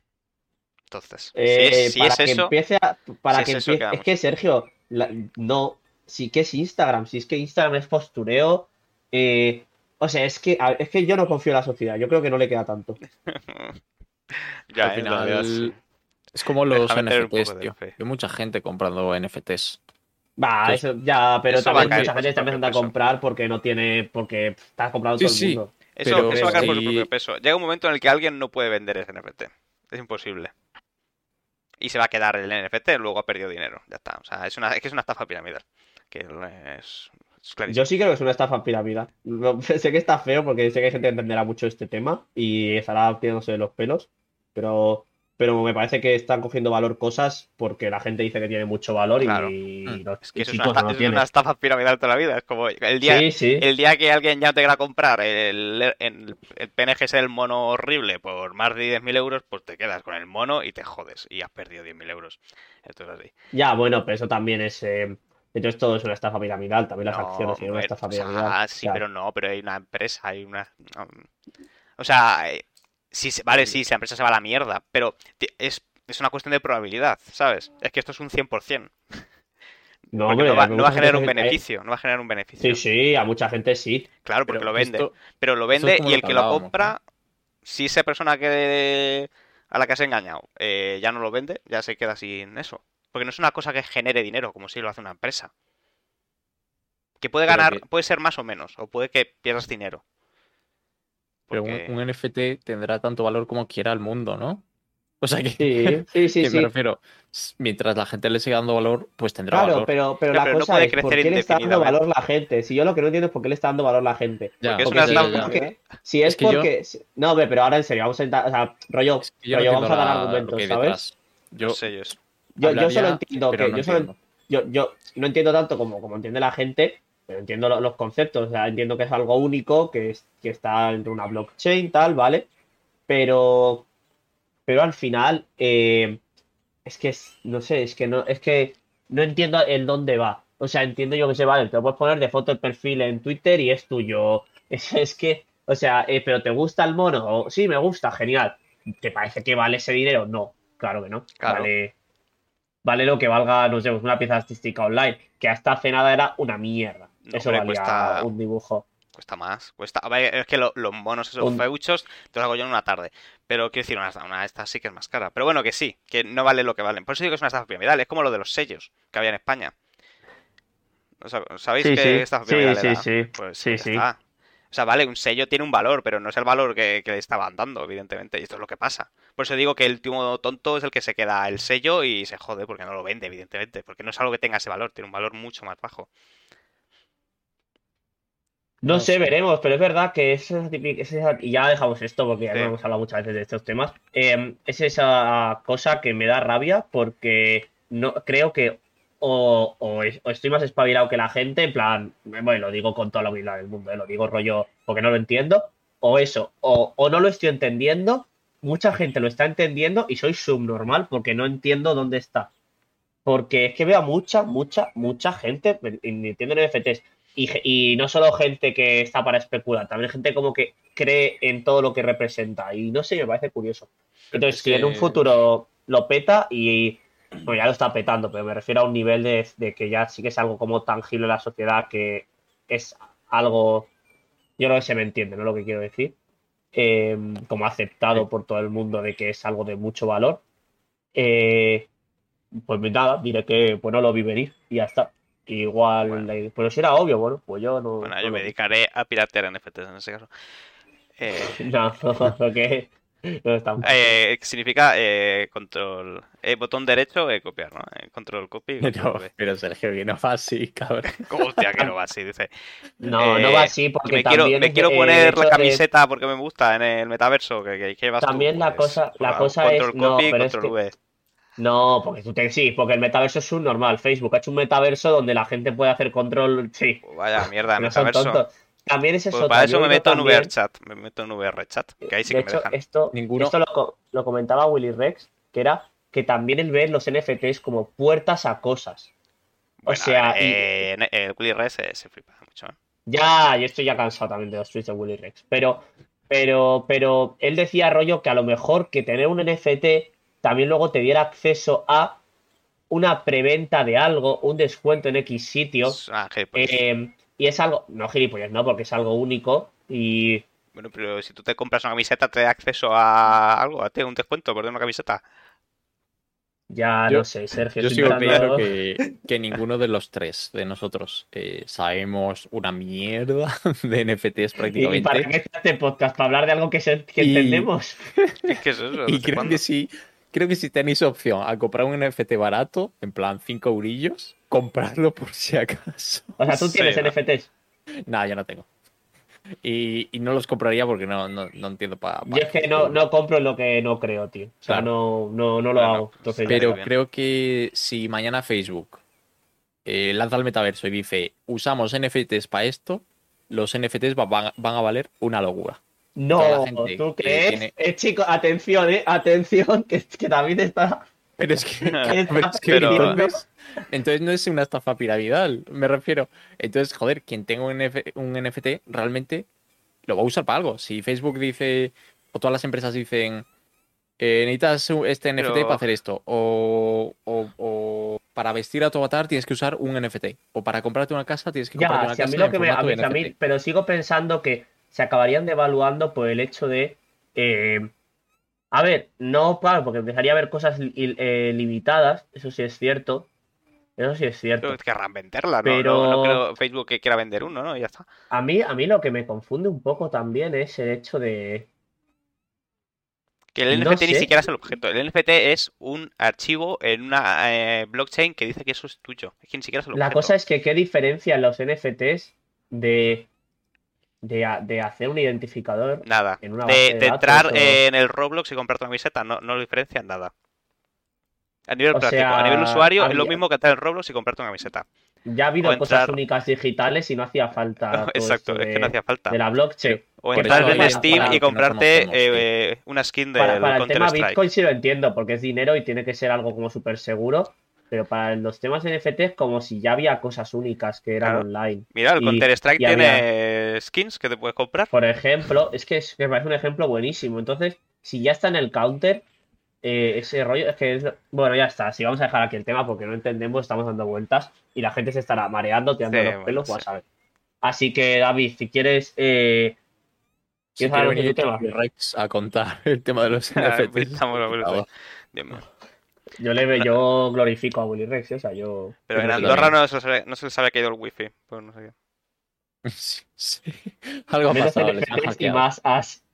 Speaker 1: Entonces, si
Speaker 2: Eh,
Speaker 1: es, si
Speaker 2: para
Speaker 1: es
Speaker 2: que
Speaker 1: eso,
Speaker 2: empiece a, para
Speaker 1: si
Speaker 2: que
Speaker 1: es eso,
Speaker 2: empiece- es que Sergio, la- no, sí que es Instagram, si es que Instagram es postureo, eh, o sea, es que, es que yo no confío en la sociedad, yo creo que no le queda tanto.
Speaker 1: ya,
Speaker 3: Al
Speaker 1: eh,
Speaker 3: final, es como los NFTs, tío. Hay mucha gente comprando NFTs.
Speaker 2: Va,
Speaker 3: Pues,
Speaker 2: eso ya, pero
Speaker 1: eso
Speaker 2: también
Speaker 1: caer
Speaker 2: mucha gente está empezando a comprar porque no tiene, porque está comprando
Speaker 3: Sí,
Speaker 2: todo el
Speaker 3: sí.
Speaker 2: mundo.
Speaker 1: Eso,
Speaker 3: Pero
Speaker 1: eso va a caer por su propio peso. Llega un momento en el que alguien no puede vender ese NFT. Es imposible. Y se va a quedar el NFT, luego ha perdido dinero. Ya está. O sea, es, una, es que es una estafa piramidal. Que es, es clarísimo.
Speaker 2: Yo sí creo que es una estafa piramidal. No, sé que está feo porque sé que hay gente que entenderá mucho este tema y estará tirándose de los pelos, pero, pero me parece que están cogiendo valor cosas porque la gente dice que tiene mucho valor y,
Speaker 1: Claro.
Speaker 2: y
Speaker 3: Mm.
Speaker 2: los
Speaker 1: Es que eso es, una,
Speaker 2: no
Speaker 1: es estafa piramidal toda la vida. Es como el día,
Speaker 2: Sí, sí.
Speaker 1: el día que alguien ya te quiera comprar el, el, el PNG ese del mono horrible por más de 10.000 euros, pues te quedas con el mono y te jodes. Y has perdido 10.000 euros. Esto es así.
Speaker 2: Ya, bueno, pero eso también es. eh, entonces todo es una estafa piramidal, también las
Speaker 1: No,
Speaker 2: acciones son una estafa piramidal.
Speaker 1: sí,
Speaker 2: O sea,
Speaker 1: pero no, pero hay una empresa, hay una... um, O sea, eh, sí, vale, sí, la empresa se va a la mierda, pero es, es una cuestión de probabilidad, ¿sabes? Es que esto es un 100%.
Speaker 2: no, hombre,
Speaker 1: no va, no va a generar un beneficio, no va a generar un beneficio.
Speaker 2: Sí, sí, a mucha gente sí.
Speaker 1: Claro, porque
Speaker 3: Pero
Speaker 1: lo vende.
Speaker 3: esto-
Speaker 1: Pero lo vende
Speaker 3: es
Speaker 1: y el
Speaker 3: que
Speaker 1: lo compra, si esa persona que a la que has engañado eh, ya no lo vende, ya se queda sin eso. Porque no es una cosa que genere dinero, como si lo hace una empresa. Que puede
Speaker 3: Pero
Speaker 1: ganar,
Speaker 3: que-
Speaker 1: puede ser más o menos, o puede que pierdas dinero.
Speaker 3: Pero un, NFT tendrá tanto valor como quiera el mundo, ¿no? O sea que,
Speaker 2: Sí, sí, sí,
Speaker 3: que me
Speaker 2: sí.
Speaker 3: refiero, s- mientras la gente le siga dando valor, pues tendrá
Speaker 2: Claro,
Speaker 3: valor.
Speaker 2: pero, pero
Speaker 1: Ya,
Speaker 2: la
Speaker 1: pero no
Speaker 2: cosa
Speaker 1: puede
Speaker 2: es por
Speaker 1: crecer
Speaker 2: qué le está dando valor la gente. Si yo lo que no entiendo es por qué le está dando valor la gente.
Speaker 3: Ya,
Speaker 1: Porque es
Speaker 2: Porque
Speaker 1: una
Speaker 2: si es porque, si es,
Speaker 3: Es que yo-
Speaker 2: porque. No, hombre, pero ahora en serio, vamos a. O sea, rollo,
Speaker 3: Es que yo no
Speaker 2: rollo, vamos a dar argumentos, ¿sabes?
Speaker 3: detrás. Yo
Speaker 1: sellos.
Speaker 2: Yo, yo solo entiendo que.
Speaker 3: no
Speaker 2: yo, solo,
Speaker 3: entiendo.
Speaker 2: yo, yo no entiendo tanto como, como entiende la gente, pero entiendo lo- los conceptos. O sea, entiendo que es algo único, que, es, que está entre una blockchain, tal, ¿vale? Pero. Pero al final. eh, es que es- no sé, es que no, es que no entiendo el dónde va. O sea, entiendo yo que se vale, te lo puedes poner de foto de perfil en Twitter y es tuyo. Es, es que, o sea, eh, pero ¿te gusta el mono? Sí, me gusta, genial. ¿Te parece que vale ese dinero? No, claro que no.
Speaker 1: Claro.
Speaker 2: Vale, vale lo que valga, no sé, pues una pieza artística online, que hasta hace nada era una mierda.
Speaker 1: No,
Speaker 2: Eso valía
Speaker 1: cuesta-
Speaker 2: un dibujo.
Speaker 1: Cuesta más, cuesta. a ver, es que lo- los monos esos
Speaker 2: Un-
Speaker 1: feuchos te los hago yo en una tarde. Pero quiero decir, una, una de estas sí que es más cara. Pero bueno, que sí, que no vale lo que valen. Por eso digo que es una estafa piramidal. Es como lo de los sellos que había en España. O sea, ¿Sabéis
Speaker 2: Sí,
Speaker 1: qué
Speaker 2: sí,
Speaker 1: estafa
Speaker 2: sí,
Speaker 1: piramidal
Speaker 2: sí,
Speaker 1: era?
Speaker 2: sí,
Speaker 1: Pues
Speaker 2: sí, sí.
Speaker 1: está. O sea, vale, un sello tiene un valor, pero no es el valor que, que le estaban dando, evidentemente. Y esto es lo que pasa. Por eso digo que el último tonto es el que se queda el sello y se jode porque no lo vende, evidentemente. Porque no es algo que tenga ese valor, tiene un valor mucho más bajo.
Speaker 2: No
Speaker 3: No
Speaker 2: sé, veremos, pero es verdad que es esa típica- es esa- y ya dejamos esto porque ya
Speaker 1: Sí.
Speaker 2: no hemos hablado muchas veces de estos temas. eh, es esa cosa que me da rabia porque no creo que o, o o estoy más espabilado que la gente, en plan, bueno, lo digo con toda la humildad del mundo, eh, lo digo rollo porque no lo entiendo, o eso, o, o no lo estoy entendiendo, mucha gente lo está entendiendo y soy subnormal porque no entiendo dónde está. Porque es que veo a mucha, mucha, mucha gente invirtiendo en NFTs. Y, no solo gente que está para especular, también gente como que cree en todo lo que representa. Y no sé, me parece curioso. Entonces,
Speaker 3: Es
Speaker 2: si en un futuro lo peta y. Bueno, ya lo está petando, pero me refiero a un nivel de, de que ya sí que es algo como tangible en la sociedad, que es algo. Yo creo que se me entiende, ¿no? Lo que quiero decir. Eh, como aceptado por todo el mundo de que es algo de mucho valor. Eh, pues nada, diré que pues no lo vi venir y ya está. Igual,
Speaker 1: Bueno.
Speaker 2: eh, pero si era obvio, bueno, pues yo no.
Speaker 1: Bueno,
Speaker 2: no
Speaker 1: yo
Speaker 2: lo
Speaker 1: me
Speaker 2: vi.
Speaker 1: dedicaré a piratear NFTs en ese caso. Eh,
Speaker 2: No, porque no está
Speaker 1: eh, que significa eh, control, eh, botón derecho, eh, copiar, ¿no? Eh, control copy, control
Speaker 3: Pero, Sergio, que no va así, cabrón.
Speaker 1: ¿Cómo hostia que no va así? Dice.
Speaker 2: No,
Speaker 1: Eh,
Speaker 2: no va así
Speaker 1: que
Speaker 2: porque
Speaker 1: me quiero,
Speaker 2: también
Speaker 1: me quiero
Speaker 2: eh,
Speaker 1: poner la
Speaker 2: de-
Speaker 1: camiseta porque me gusta en el metaverso. Que, que, que llevas tú?
Speaker 2: También la
Speaker 1: Pues,
Speaker 2: cosa- la cosa
Speaker 1: control
Speaker 2: es- no,
Speaker 1: copy,
Speaker 2: es
Speaker 1: control
Speaker 2: que-
Speaker 1: V.
Speaker 2: No, porque tú te sí, porque el metaverso es un normal. Facebook ha hecho un metaverso donde la gente puede hacer control. Sí,
Speaker 1: Pues Vaya mierda,
Speaker 2: no son
Speaker 1: metaverso.
Speaker 2: También es eso.
Speaker 1: Pues para eso me meto en
Speaker 2: también-
Speaker 1: VR chat. Me meto en VR chat. Que ahí sí
Speaker 2: de
Speaker 1: que me
Speaker 2: hecho,
Speaker 1: dejan.
Speaker 2: esto,
Speaker 3: Ninguno-
Speaker 2: esto lo, co- lo comentaba Willy Rex, que era que también el ver los NFTs como puertas a cosas.
Speaker 1: Bueno,
Speaker 2: sea,
Speaker 1: eh, en- el Willy Red se, se flipa mucho. ¿eh?
Speaker 2: Ya, yo estoy ya cansado también de los tweets de Willy Rex. Pero, pero, pero él decía rollo que a lo mejor que tener un NFT también luego te diera acceso a una preventa de algo, un descuento en X sitio.
Speaker 1: Gilipollas.
Speaker 2: eh, y es algo, no gilipollas, no, porque es algo único. Y
Speaker 1: Bueno, pero si tú te compras una camiseta, te da acceso a algo, a un descuento por tener una camiseta.
Speaker 2: ya
Speaker 3: Yo-
Speaker 2: no sé, Sergio.
Speaker 3: Yo sigo pensando que, que ninguno de los tres de nosotros eh, sabemos una mierda de NFTs
Speaker 2: ¿Y, y
Speaker 3: prácticamente.
Speaker 2: para qué este podcast? ¿Para hablar de algo que, se- que
Speaker 3: Y-
Speaker 2: entendemos?
Speaker 1: ¿Qué es eso?
Speaker 3: Y
Speaker 1: ¿Desde
Speaker 3: creo
Speaker 1: cuándo?
Speaker 3: que sí, creo que si tenéis opción a comprar un NFT barato, en plan 5 eurillos, comprarlo por si acaso.
Speaker 2: O sea, tú
Speaker 1: Sí,
Speaker 2: tienes
Speaker 1: ¿no?
Speaker 2: NFTs.
Speaker 3: Nada, yo no tengo. Y, y no los compraría porque no, no, no entiendo para.
Speaker 2: Yo es que no, no compro lo que no creo, tío. O sea,
Speaker 3: Claro.
Speaker 2: no, no, no lo hago. Entonces,
Speaker 3: Pero creo que si mañana Facebook eh, lanza el metaverso y dice usamos NFTs para esto, los NFTs va- van, van a valer una locura.
Speaker 2: No, ¿tú
Speaker 3: que
Speaker 2: crees?
Speaker 3: tiene-
Speaker 2: Eh, chicos, atención, eh, atención, que, que David está...
Speaker 3: Pero es que,
Speaker 2: que
Speaker 3: pero es que
Speaker 1: Pero-
Speaker 3: entonces, entonces no es una estafa piramidal, me refiero. Entonces, joder, quien tenga un, NF un NFT realmente lo va a usar para algo. Si Facebook dice, o todas las empresas dicen, eh, necesitas este NFT
Speaker 1: Pero-
Speaker 3: para hacer esto, o, o- o para vestir a tu avatar tienes que usar un NFT, o para comprarte una casa tienes que comprarte
Speaker 2: Ya,
Speaker 3: una
Speaker 2: si a
Speaker 3: casa
Speaker 2: mí lo que me... A mí, a mí-
Speaker 3: NFT.
Speaker 2: pero sigo pensando que se acabarían devaluando por el hecho de... eh, a ver, no, claro, porque empezaría a haber cosas eh, limitadas, eso sí es cierto. Eso sí es cierto.
Speaker 1: Pero querrán venderla, ¿no?
Speaker 2: Pero-
Speaker 1: No, no creo Facebook que quiera vender uno, ¿no? Y ya está.
Speaker 2: A mí, a mí lo que me confunde un poco también es el hecho de...
Speaker 1: Que el
Speaker 2: No
Speaker 1: NFT ni siquiera es el objeto. El NFT es un archivo en una eh, blockchain que dice que eso es tuyo. Es que ni siquiera es el objeto.
Speaker 2: La cosa es que qué diferencia los NFTs de, de, a- de hacer un identificador.
Speaker 1: Nada.
Speaker 2: en una
Speaker 1: de,
Speaker 2: base de
Speaker 1: de
Speaker 2: datos
Speaker 1: entrar
Speaker 2: o-
Speaker 1: en el Roblox y comprarte una camiseta no, no lo diferencia en nada. A nivel
Speaker 2: O
Speaker 1: práctico,
Speaker 2: sea,
Speaker 1: a nivel usuario es lo mismo que entrar en Roblox y comprarte una camiseta.
Speaker 2: Ya ha habido
Speaker 1: o
Speaker 2: cosas
Speaker 1: entrar-
Speaker 2: únicas digitales y no hacía falta
Speaker 1: Exacto,
Speaker 2: esto
Speaker 1: es que
Speaker 2: de,
Speaker 1: no hacía falta.
Speaker 2: de la blockchain.
Speaker 1: O
Speaker 3: Por
Speaker 1: entrar en
Speaker 2: para-
Speaker 1: Steam
Speaker 2: para
Speaker 1: y
Speaker 3: no
Speaker 1: comprarte eh, una skin del
Speaker 2: Para, para el
Speaker 1: Counter
Speaker 2: tema
Speaker 1: Strike.
Speaker 2: Bitcoin sí lo entiendo, porque es dinero y tiene que ser algo como súper seguro. Pero para los temas NFTs, como si ya había cosas únicas que eran
Speaker 1: Claro.
Speaker 2: online.
Speaker 1: Mira, el
Speaker 2: y-
Speaker 1: Counter Strike
Speaker 2: y
Speaker 1: tiene skins que te puedes comprar.
Speaker 2: Por ejemplo, es que es- me parece un ejemplo buenísimo. Entonces, si ya está en el counter, eh, ese rollo, es que es- bueno, ya está. Si vamos a dejar aquí el tema porque no entendemos, estamos dando vueltas y la gente se estará mareando, tirando
Speaker 1: Sí,
Speaker 2: los
Speaker 1: bueno,
Speaker 2: pelos,
Speaker 1: sí.
Speaker 2: vas a ver. Así que, David, si quieres, eh, ¿quieres hablar de tu
Speaker 3: venir
Speaker 2: tema?
Speaker 3: Rex a contar el tema de los
Speaker 1: Ah,
Speaker 3: NFTs.
Speaker 1: estamos
Speaker 2: Yo le yo glorifico a Willy Rex, o sea, yo.
Speaker 1: Pero en Andorra no se, sabe, no se sabe que ha ido el wifi. Pues no sé qué.
Speaker 3: Sí, sí. Algo ha pasado, les
Speaker 2: y más as.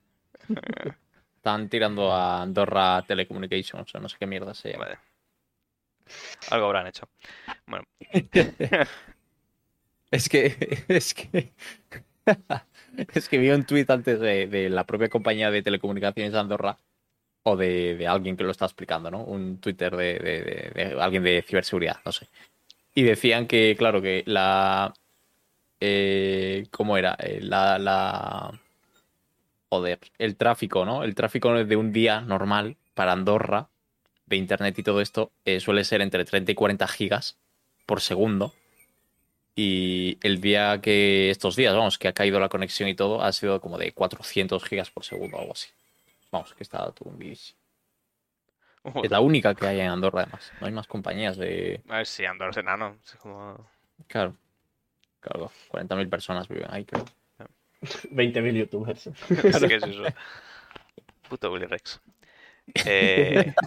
Speaker 3: Están tirando a Andorra Telecommunications o no sé qué mierda se llama.
Speaker 1: Vale. Algo habrán hecho. Bueno,
Speaker 3: Es que, es que, es que vi un tuit antes de, de la propia compañía de telecomunicaciones de Andorra o de, de alguien que lo está explicando, ¿no? Un Twitter de, de- alguien de ciberseguridad, no sé. Y decían que, claro, que la... eh, ¿Cómo era? Eh, la, la... Joder, el tráfico, ¿no? El tráfico de un día normal para Andorra de internet y todo esto eh, suele ser entre 30 y 40 gigas por segundo. Y el día que, estos días, vamos, que ha caído la conexión y todo, ha sido como de 400 gigas por segundo o algo así. Vamos, que está todo un bici. Es la única que hay en Andorra, además. No hay más compañías de.
Speaker 1: a ver si Andorra es enano. Es como...
Speaker 3: Claro. Claro, 40.000 personas viven ahí, creo.
Speaker 2: 20.000 youtubers.
Speaker 1: Así que es eso. Puto Willy Rex. Eh,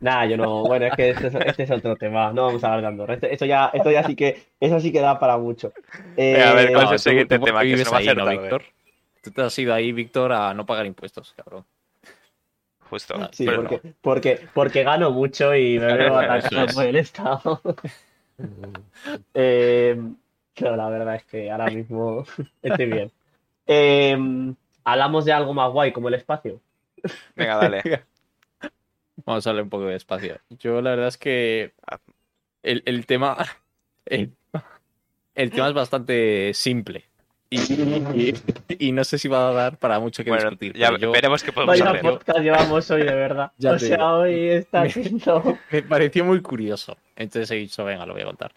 Speaker 2: Nada, yo no. Bueno, es que este es, este es otro tema. No vamos a hablar de Andorra. Este- esto ya, esto ya sí que, eso sí que da para mucho.
Speaker 1: Venga, a ver,
Speaker 2: Eh,
Speaker 1: ¿cuál es
Speaker 3: No,
Speaker 1: el siguiente tema? Que se va a hacer
Speaker 3: ¿no,
Speaker 1: tarde.
Speaker 3: Víctor? Tú te has ido ahí, Víctor, a no pagar impuestos, cabrón.
Speaker 1: justo.
Speaker 2: Sí,
Speaker 1: Pero
Speaker 2: porque, porque, porque gano mucho y me veo atacado
Speaker 3: es.
Speaker 2: por el Estado. Eh, pero la verdad es que ahora mismo estoy bien. Eh, Hablamos de algo más guay como el espacio.
Speaker 1: Venga, dale.
Speaker 3: Vamos a hablar un poco de espacio. Yo la verdad es que
Speaker 1: Ah.
Speaker 3: el, el tema el, el tema es bastante simple. Y, y- y no sé si va a dar para mucho que
Speaker 1: Bueno,
Speaker 3: discutir.
Speaker 1: ya
Speaker 3: pero yo-
Speaker 1: veremos qué podemos
Speaker 2: Vaya
Speaker 1: hacer.
Speaker 2: podcast llevamos hoy, de verdad.
Speaker 3: Ya
Speaker 2: o sea,
Speaker 3: digo.
Speaker 2: hoy está
Speaker 3: Me-
Speaker 2: siendo...
Speaker 3: me pareció muy curioso. Entonces he dicho, venga, lo voy a contar.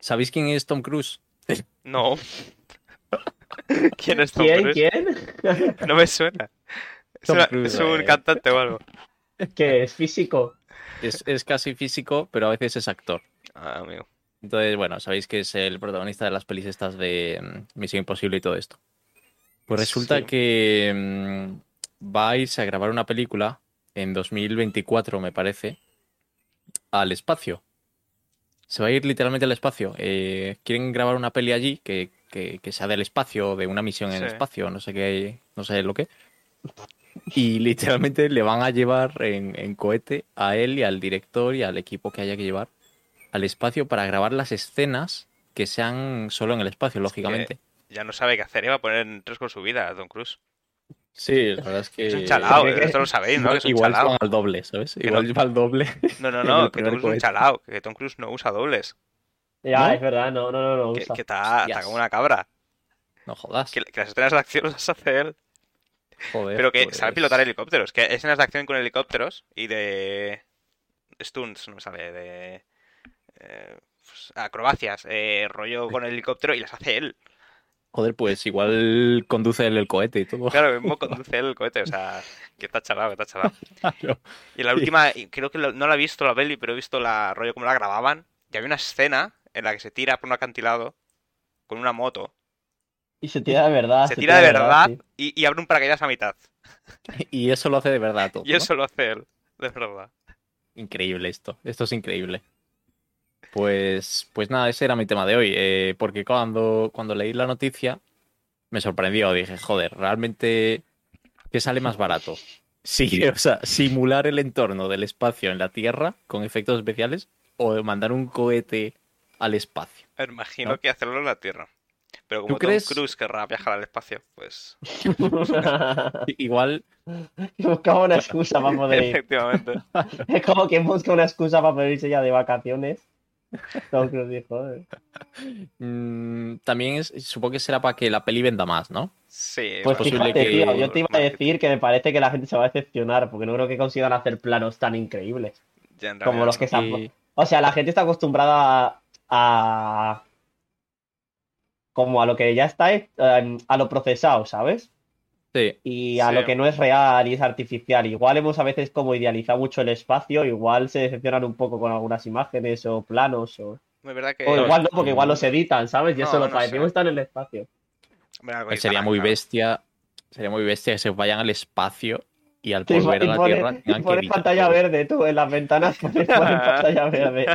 Speaker 3: ¿Sabéis quién es Tom Cruise?
Speaker 1: No. ¿Quién es Tom
Speaker 2: ¿Quién?
Speaker 1: Cruise?
Speaker 2: ¿Quién?
Speaker 1: No me suena. Es,
Speaker 3: Tom
Speaker 1: una-
Speaker 3: Cruise,
Speaker 1: es un
Speaker 3: eh.
Speaker 1: cantante o algo.
Speaker 2: ¿Qué es? ¿Físico?
Speaker 3: Es, es casi físico, pero a veces es actor.
Speaker 1: Ah, amigo.
Speaker 3: Entonces, bueno, sabéis que es el protagonista de las pelis estas de mm, Misión Imposible y todo esto. Pues resulta
Speaker 2: Sí.
Speaker 3: que va a irse a grabar una película en 2024, me parece, al espacio. Se va a ir literalmente al espacio. Eh, quieren grabar una peli allí que, que- que sea del espacio, de una misión en el espacio, no sé qué, no sé lo que. Y literalmente le van a llevar en, en cohete a él y al director y al equipo que haya que llevar al espacio para grabar las escenas que sean solo en el espacio, lógicamente.
Speaker 1: Ya no sabe qué hacer. Iba a poner en riesgo su vida, Tom Cruise.
Speaker 3: Sí, la verdad es que.
Speaker 1: Es un chalao.
Speaker 2: porque-
Speaker 1: Esto lo sabéis, ¿no? Que es un
Speaker 3: igual
Speaker 1: chalao.
Speaker 3: al doble, ¿sabes?
Speaker 1: Que
Speaker 3: Igual
Speaker 1: no.
Speaker 3: va al doble.
Speaker 1: No, no, no. Que Tom Cruise es un chalao. Que Tom Cruise no usa dobles.
Speaker 2: Ya,
Speaker 3: ¿No?
Speaker 2: es verdad, no, no, no, no
Speaker 1: Que,
Speaker 2: usa.
Speaker 1: que está, como una cabra.
Speaker 3: No jodas.
Speaker 1: Que, que las escenas de acción las hace él.
Speaker 3: Joder,
Speaker 1: Pero que
Speaker 3: pues-
Speaker 1: sabe pilotar helicópteros. Que escenas de acción con helicópteros y de. Stunts, no me sale. De. Eh, pues, acrobacias. eh, rollo con el helicóptero y las hace él.
Speaker 3: Joder, pues igual conduce él el cohete y todo.
Speaker 1: Claro, mismo conduce él el cohete. O sea, que está chalado, que está chalado.
Speaker 3: Claro.
Speaker 1: Y la última, creo que lo- no la he visto la peli, pero he visto la rollo como la grababan. Y había una escena en la que se tira por un acantilado con una moto.
Speaker 2: Y se tira de verdad.
Speaker 1: se tira de verdad
Speaker 2: sí.
Speaker 1: y, y abre un paracaídas a mitad.
Speaker 3: Y eso lo hace de verdad todo.
Speaker 1: Y
Speaker 3: ¿no?
Speaker 1: eso lo hace él, de verdad.
Speaker 3: Increíble esto. Esto es increíble. Pues, pues nada, ese era mi tema de hoy. eh, porque cuando, cuando leí la noticia me sorprendió. Dije, joder, realmente, ¿qué sale más barato? Sí, o sea, simular el entorno del espacio en la Tierra con efectos especiales o mandar un cohete al espacio.
Speaker 1: Me imagino
Speaker 3: ¿No?
Speaker 1: que hacerlo en la Tierra. Pero como
Speaker 3: ¿Tú crees?
Speaker 1: Tom Cruise querrá viajar al espacio, pues
Speaker 3: Igual,
Speaker 2: Buscaba una excusa para poder ir.
Speaker 1: efectivamente.
Speaker 2: Es como que busca una excusa para poder irse ya de vacaciones. Tom Cruise dijo, eh.
Speaker 3: mm, también es, supongo que será para que la peli venda más, ¿no?
Speaker 1: Sí,
Speaker 2: Pues
Speaker 3: posible
Speaker 2: fíjate,
Speaker 3: que-
Speaker 2: tío, yo te iba a decir que me parece que la gente se va a decepcionar, porque no creo que consigan hacer planos tan increíbles como los que se han... O sea, la gente está acostumbrada a... como a lo que ya está, eh, a lo procesado, ¿sabes?
Speaker 3: Sí,
Speaker 2: Y a
Speaker 1: Sí.
Speaker 2: lo que no es real y es artificial. Igual hemos a veces como idealizado mucho el espacio, igual se decepcionan un poco con algunas imágenes o planos, o,
Speaker 1: Es verdad que...
Speaker 2: o igual no, porque igual los editan, ¿sabes? Y
Speaker 1: No,
Speaker 2: eso lo
Speaker 1: no
Speaker 2: parecemos
Speaker 1: sé.
Speaker 2: están en el espacio.
Speaker 1: Hombre, algo
Speaker 3: sería muy bestia. Sería muy bestia que se vayan al espacio y al volver a la
Speaker 2: pone,
Speaker 3: Tierra tengan que
Speaker 2: pantalla verde, tú, en las ventanas pones, pantalla verde.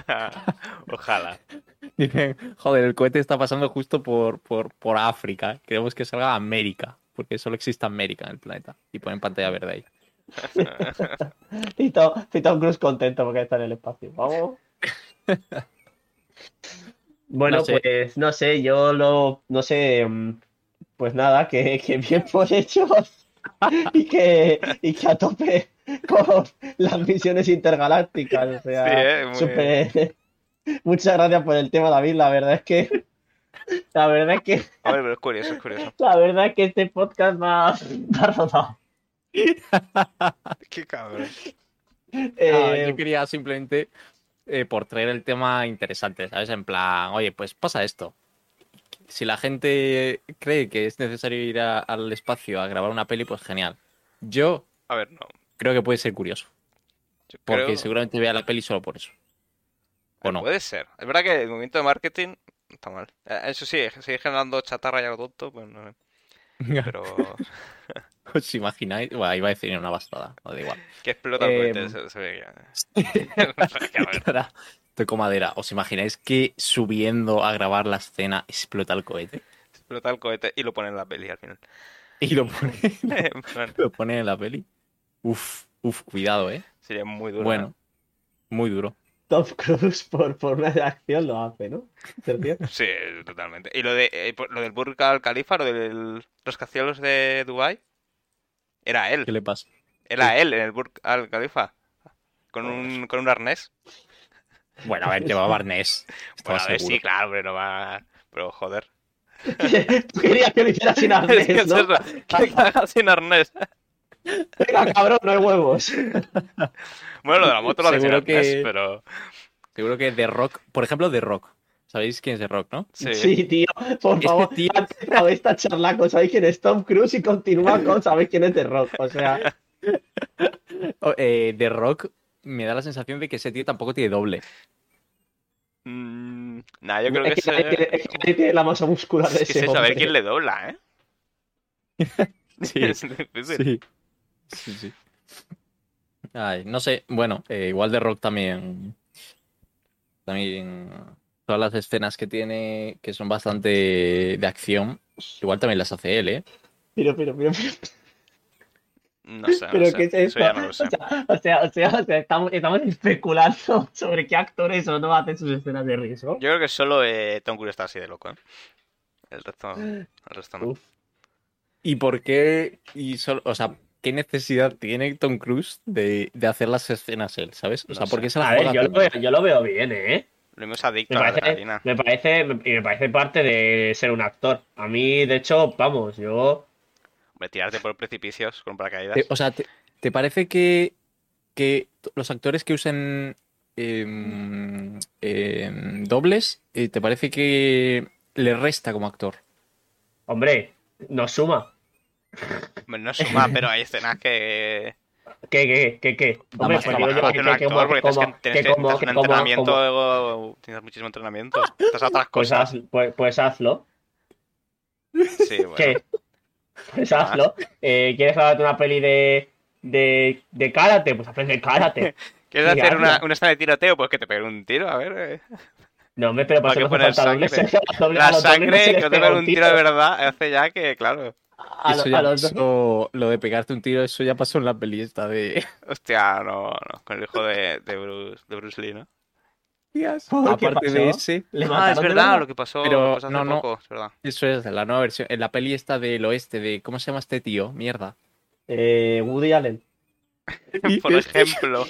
Speaker 1: Ojalá.
Speaker 3: Dicen, joder, el cohete está pasando justo por, por, por África. Queremos que salga a América, porque solo existe América en el planeta. Y ponen pantalla verde ahí.
Speaker 2: Y Tom, Cruise contento porque está en el espacio. Vamos. Bueno,
Speaker 3: No sé.
Speaker 2: pues no sé, yo lo, no sé, mm, pues nada, que, que bien por hechos y que, y que a tope con las misiones intergalácticas. O
Speaker 1: Sí,
Speaker 2: sea,
Speaker 1: eh, muy-
Speaker 2: súper- Muchas gracias por el tema, David. La verdad es que, la verdad es que,
Speaker 1: Hombre, pero es curioso, es curioso.
Speaker 2: la verdad es que este podcast va, va rodado.
Speaker 1: Qué cabrón.
Speaker 3: Ah,
Speaker 2: Eh,
Speaker 3: yo quería simplemente eh, por traer el tema interesante, ¿sabes? En plan, oye, pues pasa esto. Si la gente cree que es necesario ir a- al espacio a grabar una peli, pues genial. Yo
Speaker 1: A ver, no.
Speaker 3: creo que puede ser curioso,
Speaker 1: Yo
Speaker 3: porque
Speaker 1: creo-
Speaker 3: seguramente vea la peli solo por eso. ¿O no?
Speaker 1: Puede ser. Es verdad que el movimiento de marketing está mal. Eh, Eso sí, sigue generando chatarra y algo tonto, pues no. Pero
Speaker 3: ¿Os imagináis? Bueno, iba a decir una bastada, no da igual.
Speaker 1: que explota
Speaker 2: Eh,
Speaker 1: se, se ve
Speaker 3: Toco madera. ¿Os imagináis que subiendo a grabar la escena explota el cohete?
Speaker 1: Explota el cohete y lo pone en la peli al final.
Speaker 3: Y lo pone, lo pone en la peli. Uf, uf, cuidado, ¿eh?
Speaker 1: Sería muy duro.
Speaker 3: Bueno, muy duro.
Speaker 2: Tom Cruise por, por una acción lo hace, ¿no?
Speaker 1: Sí, totalmente. Y lo de eh, lo del Burj Al Khalifa, lo del rascacielos de Dubai, era él.
Speaker 3: ¿Qué le pasa?
Speaker 1: Era él en el Burj Al Khalifa. con un, con un arnés.
Speaker 3: Bueno, a ver, llevaba arnés. Estaba
Speaker 1: Bueno, a ver,
Speaker 3: seguro.
Speaker 1: sí, claro, pero no va. Pero joder.
Speaker 2: Tú querías que lo hiciera sin
Speaker 1: Es que
Speaker 2: arnés,
Speaker 1: es
Speaker 2: ¿no?
Speaker 1: eso, que cagas sin arnés.
Speaker 2: Venga, cabrón, no hay huevos.
Speaker 1: Bueno, lo de la moto lo
Speaker 3: Seguro
Speaker 1: arnés,
Speaker 3: que-
Speaker 1: pero.
Speaker 3: Seguro que The Rock, por ejemplo, The Rock. ¿Sabéis quién es The Rock, no?
Speaker 1: Sí.
Speaker 2: Sí, tío, por
Speaker 3: Este
Speaker 2: favor,
Speaker 3: tío-
Speaker 2: ha empezado esta charla con ¿sabéis quién es Tom Cruise? Y continúa con ¿sabéis quién es The Rock? O sea,
Speaker 3: O- eh, The Rock me da la sensación de que ese tío tampoco tiene doble.
Speaker 1: Mm, nah, yo creo
Speaker 2: es
Speaker 1: que,
Speaker 2: que, nadie tiene, es que nadie tiene la masa muscular de
Speaker 1: es que
Speaker 2: ese
Speaker 1: sé saber quién le dobla, ¿eh?
Speaker 3: Sí,
Speaker 1: es difícil.
Speaker 3: sí. Sí, sí. Ay, no sé, bueno, eh, igual The Rock también. También. Todas las escenas que tiene, que son bastante de acción, igual también las hace él, ¿eh?
Speaker 2: Pero, pero, pero, pero,
Speaker 1: No sé, no
Speaker 2: pero
Speaker 1: sé.
Speaker 2: ¿qué es
Speaker 1: Eso ya no lo sé.
Speaker 2: O sea, o sea, o sea, o sea, estamos, estamos especulando sobre qué actores o no hacen sus escenas de riesgo.
Speaker 1: Yo creo que solo eh, Tom Cruise está así de loco, ¿eh? El resto, el resto no.
Speaker 2: Uf.
Speaker 3: ¿Y por qué? Y solo, o sea, ¿qué necesidad tiene Tom Cruise de, de hacer las escenas él, ¿sabes? O sea,
Speaker 1: No
Speaker 3: ¿por qué se la
Speaker 2: A ver, yo lo, veo, yo lo veo bien, ¿eh?
Speaker 1: Lo mismo es adicto
Speaker 2: Me
Speaker 1: a la
Speaker 2: parece,
Speaker 1: adrenalina.
Speaker 2: me parece, y me parece parte de ser un actor. A mí, de hecho, vamos, yo.
Speaker 1: Hombre, tirarte por precipicios con paracaídas.
Speaker 3: O sea, ¿te, te parece que, que los actores que usen em, em, dobles, eh, ¿te parece que le resta como actor?
Speaker 2: Hombre, nos suma.
Speaker 1: Hombre, no suma, pero hay escenas que.
Speaker 2: ¿Qué, qué, qué, qué? Hombre, pues digo yo que, que
Speaker 1: actor
Speaker 2: como,
Speaker 1: porque tienes
Speaker 2: como,
Speaker 1: que, tienes
Speaker 2: que
Speaker 1: que-
Speaker 2: como, que
Speaker 1: un entrenamiento,
Speaker 2: como-
Speaker 1: tienes muchísimo entrenamiento. Estás a otras
Speaker 2: pues,
Speaker 1: cosas.
Speaker 2: haz- pues, pues hazlo.
Speaker 1: Sí, bueno.
Speaker 2: ¿Qué? Pues hazlo. Eh, ¿Quieres grabarte una peli de, de, de karate? Pues aprende karate.
Speaker 1: ¿Quieres hacer una, una escena de tiroteo? Pues que te peguen un tiro, a ver. eh.
Speaker 2: No, hombre, pero
Speaker 1: ¿Para
Speaker 2: para eso
Speaker 1: qué
Speaker 2: no hace
Speaker 1: poner
Speaker 2: falta doble.
Speaker 1: La sangre, que no te
Speaker 2: pega
Speaker 1: peguen un tiro de verdad, hace ya que, claro.
Speaker 2: A,
Speaker 3: Eso
Speaker 2: lo-
Speaker 3: ya
Speaker 2: a los dos.
Speaker 3: pasó- lo de pegarte un tiro, eso ya pasó en la peli esta de...
Speaker 1: Hostia, no, no. Con el hijo de, de, Bruce, de Bruce Lee, ¿no?
Speaker 2: ¿Por qué
Speaker 3: Aparte de ese,
Speaker 2: ¿Le
Speaker 1: Ah, es verdad, lo que pasó,
Speaker 3: Pero
Speaker 1: lo que pasó hace
Speaker 3: no, no.
Speaker 1: poco, es verdad.
Speaker 3: eso es la nueva versión. En la peli esta del oeste, de... ¿Cómo se llama este tío? Mierda.
Speaker 2: Eh, Woody Allen.
Speaker 1: Por ejemplo,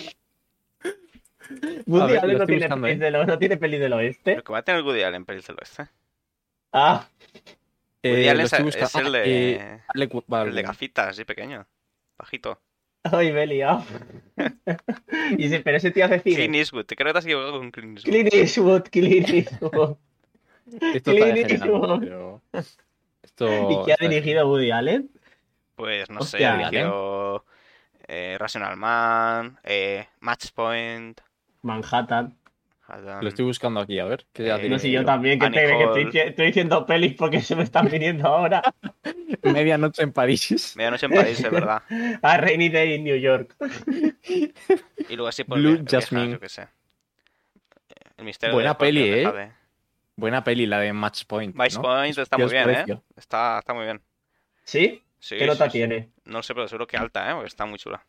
Speaker 2: Woody
Speaker 3: ver,
Speaker 2: Allen no tiene,
Speaker 3: buscando, ¿eh?
Speaker 2: del, no tiene peli del oeste.
Speaker 1: lo que va a tener Woody Allen en pelis del oeste.
Speaker 2: Ah,
Speaker 1: Woody
Speaker 3: Eh,
Speaker 1: Allen es, el
Speaker 3: Ah,
Speaker 1: de,
Speaker 3: eh,
Speaker 1: el de gafitas, así pequeño. Bajito.
Speaker 2: Ay, me he liado. y sí, pero ese tío hace cine.
Speaker 1: Clint Eastwood, te creo que te has equivocado con Clint Eastwood.
Speaker 2: Clint Eastwood, Clint Eastwood.
Speaker 3: Esto está
Speaker 2: Clint
Speaker 3: degenerando,
Speaker 2: Eastwood.
Speaker 3: pero... Esto
Speaker 2: ¿Y qué ha
Speaker 3: está-
Speaker 2: dirigido Woody Allen?
Speaker 1: Pues no sé,
Speaker 2: Hostia,
Speaker 1: ha dirigido eh, Rational Man, eh, Match Point.
Speaker 2: Manhattan.
Speaker 1: Adam-
Speaker 3: Lo estoy buscando aquí, a ver. ¿qué
Speaker 1: Eh,
Speaker 2: No sé,
Speaker 3: dirigido?
Speaker 2: yo también, que, que estoy, diciendo pelis porque se me están viniendo ahora.
Speaker 3: Medianoche en París.
Speaker 1: Medianoche en París, es verdad.
Speaker 2: A Rainy Day in New York.
Speaker 1: Y luego así por
Speaker 3: Blue
Speaker 1: viejas,
Speaker 3: Jasmine.
Speaker 1: yo qué sé. El misterio
Speaker 3: Buena
Speaker 1: de
Speaker 3: peli, ¿eh? Buena peli, la de Match Point.
Speaker 1: Match
Speaker 3: ¿no?
Speaker 1: Point está
Speaker 3: ¿Qué
Speaker 1: muy bien, ¿eh? Está, está muy bien.
Speaker 2: ¿Sí?
Speaker 1: Sí,
Speaker 2: ¿Qué nota
Speaker 1: sí, sí.
Speaker 2: tiene?
Speaker 1: No sé, pero seguro que alta, ¿eh? Porque está muy chula.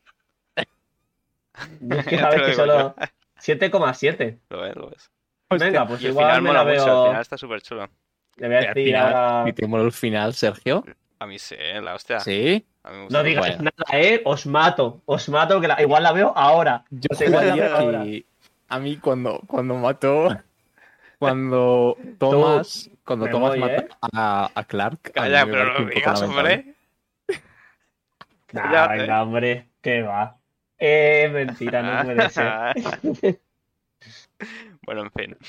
Speaker 2: Es que sabes que solo 7,7.
Speaker 1: Lo ves, lo ves.
Speaker 2: Venga, pues
Speaker 1: y el
Speaker 2: igual
Speaker 1: final
Speaker 2: me
Speaker 1: mola
Speaker 2: la
Speaker 1: mucho,
Speaker 2: veo.
Speaker 1: el final está súper chulo.
Speaker 2: Le voy a
Speaker 3: Al
Speaker 2: decir
Speaker 3: final,
Speaker 2: ahora.
Speaker 3: ¿Y te mola el final, Sergio?
Speaker 1: A mí sí, ¿eh? la hostia.
Speaker 3: Sí.
Speaker 1: A mí me gusta
Speaker 2: No digas
Speaker 3: Bueno.
Speaker 2: nada, ¿eh? Os mato. Os mato, que la- igual la veo ahora.
Speaker 3: Yo
Speaker 2: ahora.
Speaker 3: que a mí cuando, cuando mató, cuando Thomas, cuando Thomas
Speaker 2: voy,
Speaker 3: mató
Speaker 2: ¿eh?
Speaker 3: a, a Clark, a
Speaker 1: Calla, pero lo digas, hombre.
Speaker 2: Nah,
Speaker 1: Ya,
Speaker 2: venga, hombre. ¿Qué va? Eh, mentira, no puede ser.
Speaker 1: bueno, en fin.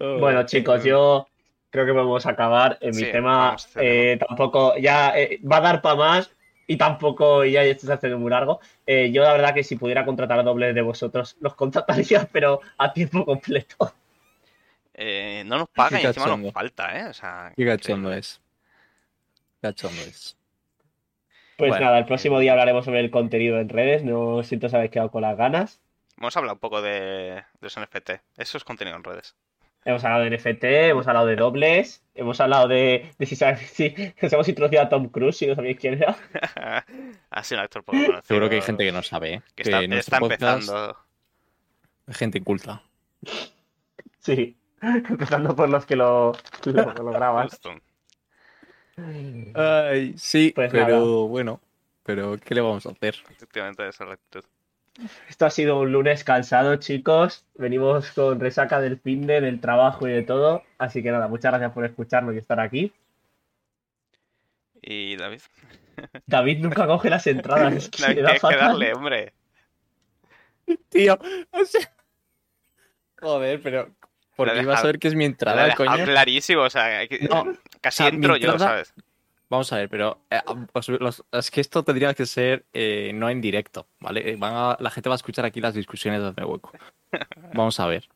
Speaker 2: Bueno, chicos, yo creo que podemos acabar. En mi
Speaker 1: Sí,
Speaker 2: tema
Speaker 1: vamos a
Speaker 2: eh, tampoco, ya eh, va a dar para más y tampoco, ya esto se hace muy largo. Eh, yo la verdad que si pudiera contratar dobles de vosotros, los contrataría, pero a tiempo completo.
Speaker 1: Eh, no nos pagan y encima nos falta, ¿eh? O sea,
Speaker 3: Qué cachondo es. Cachondo es.
Speaker 2: Pues
Speaker 3: Bueno.
Speaker 2: nada, el próximo día hablaremos sobre el contenido en redes. No siento os habéis quedado con las ganas.
Speaker 1: Hemos hablado un poco de, de los NFT. Eso es contenido en redes.
Speaker 2: Hemos hablado de NFT, hemos hablado de dobles, hemos hablado de, de si, sabéis- si nos hemos introducido a Tom Cruise, si no sabéis quién era.
Speaker 1: ha sido un actor poco conocido.
Speaker 3: Seguro que hay gente que no sabe, ¿eh?
Speaker 1: que está,
Speaker 3: nuestro
Speaker 1: está
Speaker 3: podcast
Speaker 1: empezando.
Speaker 3: hay gente inculta.
Speaker 2: Sí, empezando por los que lo, lo, lo graban.
Speaker 3: Ay, sí,
Speaker 2: Pues
Speaker 3: pero
Speaker 2: nada.
Speaker 3: bueno, pero ¿qué le vamos a hacer?
Speaker 1: Efectivamente, esa es la actitud.
Speaker 2: Esto ha sido un lunes cansado, chicos. Venimos con resaca del fin de, del trabajo y de todo. Así que nada, muchas gracias por escucharnos y estar aquí.
Speaker 1: Y David.
Speaker 2: David nunca coge las entradas. Es que se
Speaker 1: David,
Speaker 2: le da
Speaker 1: tienes que
Speaker 2: fatal.
Speaker 1: darle, hombre.
Speaker 3: Tío, o sea... Joder, pero... Porque
Speaker 1: deja-
Speaker 3: a ver que es mi entrada, coño.
Speaker 1: clarísimo, o sea, que-
Speaker 3: No,
Speaker 1: casi
Speaker 3: mi
Speaker 1: entro yo, ¿sabes?
Speaker 3: Vamos a ver, pero eh, os- los- es que esto tendría que ser eh, no en directo, ¿vale? Eh, Van a- la gente va a escuchar aquí las discusiones de Hueco. Vamos a ver.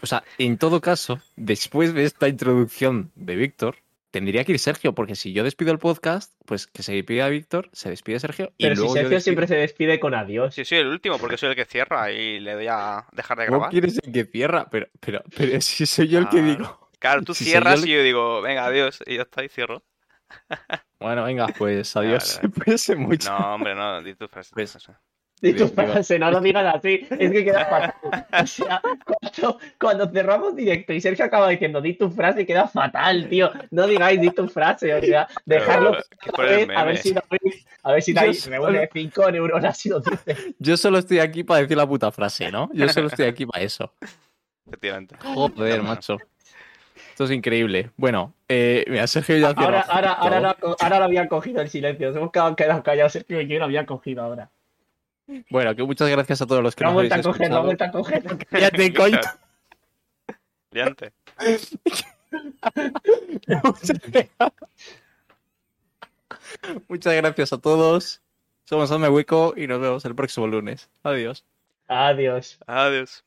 Speaker 3: O sea, en todo caso, después de esta introducción de Víctor, tendría que ir Sergio, porque si yo despido el podcast, pues que se despida Víctor, se despide Sergio y
Speaker 2: Pero si
Speaker 3: luego yo
Speaker 2: Sergio
Speaker 3: despido.
Speaker 2: siempre se despide con adiós.
Speaker 1: Sí, soy el último, porque soy el que cierra y le doy a dejar de
Speaker 3: ¿Cómo
Speaker 1: grabar.
Speaker 3: quieres el que cierra? Pero, pero, pero si soy yo el que
Speaker 1: Claro.
Speaker 3: digo.
Speaker 1: Claro, tú
Speaker 3: Si
Speaker 1: cierras
Speaker 3: el-
Speaker 1: y yo digo, venga, adiós, y ya está, y cierro.
Speaker 3: Bueno, venga, pues adiós.
Speaker 1: vale.
Speaker 3: Pues mucho.
Speaker 1: No, hombre, no, di tu frase.
Speaker 3: Pues-
Speaker 1: no sé.
Speaker 2: Y tu
Speaker 3: Digo- digo-
Speaker 2: frase, no lo digas así, es que queda fatal. O sea, cuando, cuando cerramos directo y Sergio acaba diciendo di tu frase, queda fatal, tío. No digáis di tu frase, o sea, dejarlo
Speaker 1: Pero,
Speaker 2: a ver, si David, a ver si
Speaker 3: solo-
Speaker 2: reúne 5 neuronas y lo dice.
Speaker 3: Yo solo estoy aquí para decir la puta frase, ¿no? Yo solo estoy aquí para eso.
Speaker 1: Efectivamente.
Speaker 3: Joder, macho. Esto es increíble. Bueno, eh, mira, Sergio ya
Speaker 2: Ahora, ahora, ahora, ahora lo habían cogido el silencio. Nos hemos quedado callados, Sergio y yo lo habían cogido ahora.
Speaker 3: Bueno, que muchas gracias a todos los que
Speaker 2: Lo ha
Speaker 3: nos habéis
Speaker 2: coger, lo ha vuelto
Speaker 3: escuchado.
Speaker 2: a coger.
Speaker 3: Cállate, coño.
Speaker 1: Liante.
Speaker 3: Muchas gracias. Muchas gracias a todos. Somos Hazme Hueco y nos vemos el próximo lunes. Adiós.
Speaker 2: Adiós.
Speaker 1: Adiós.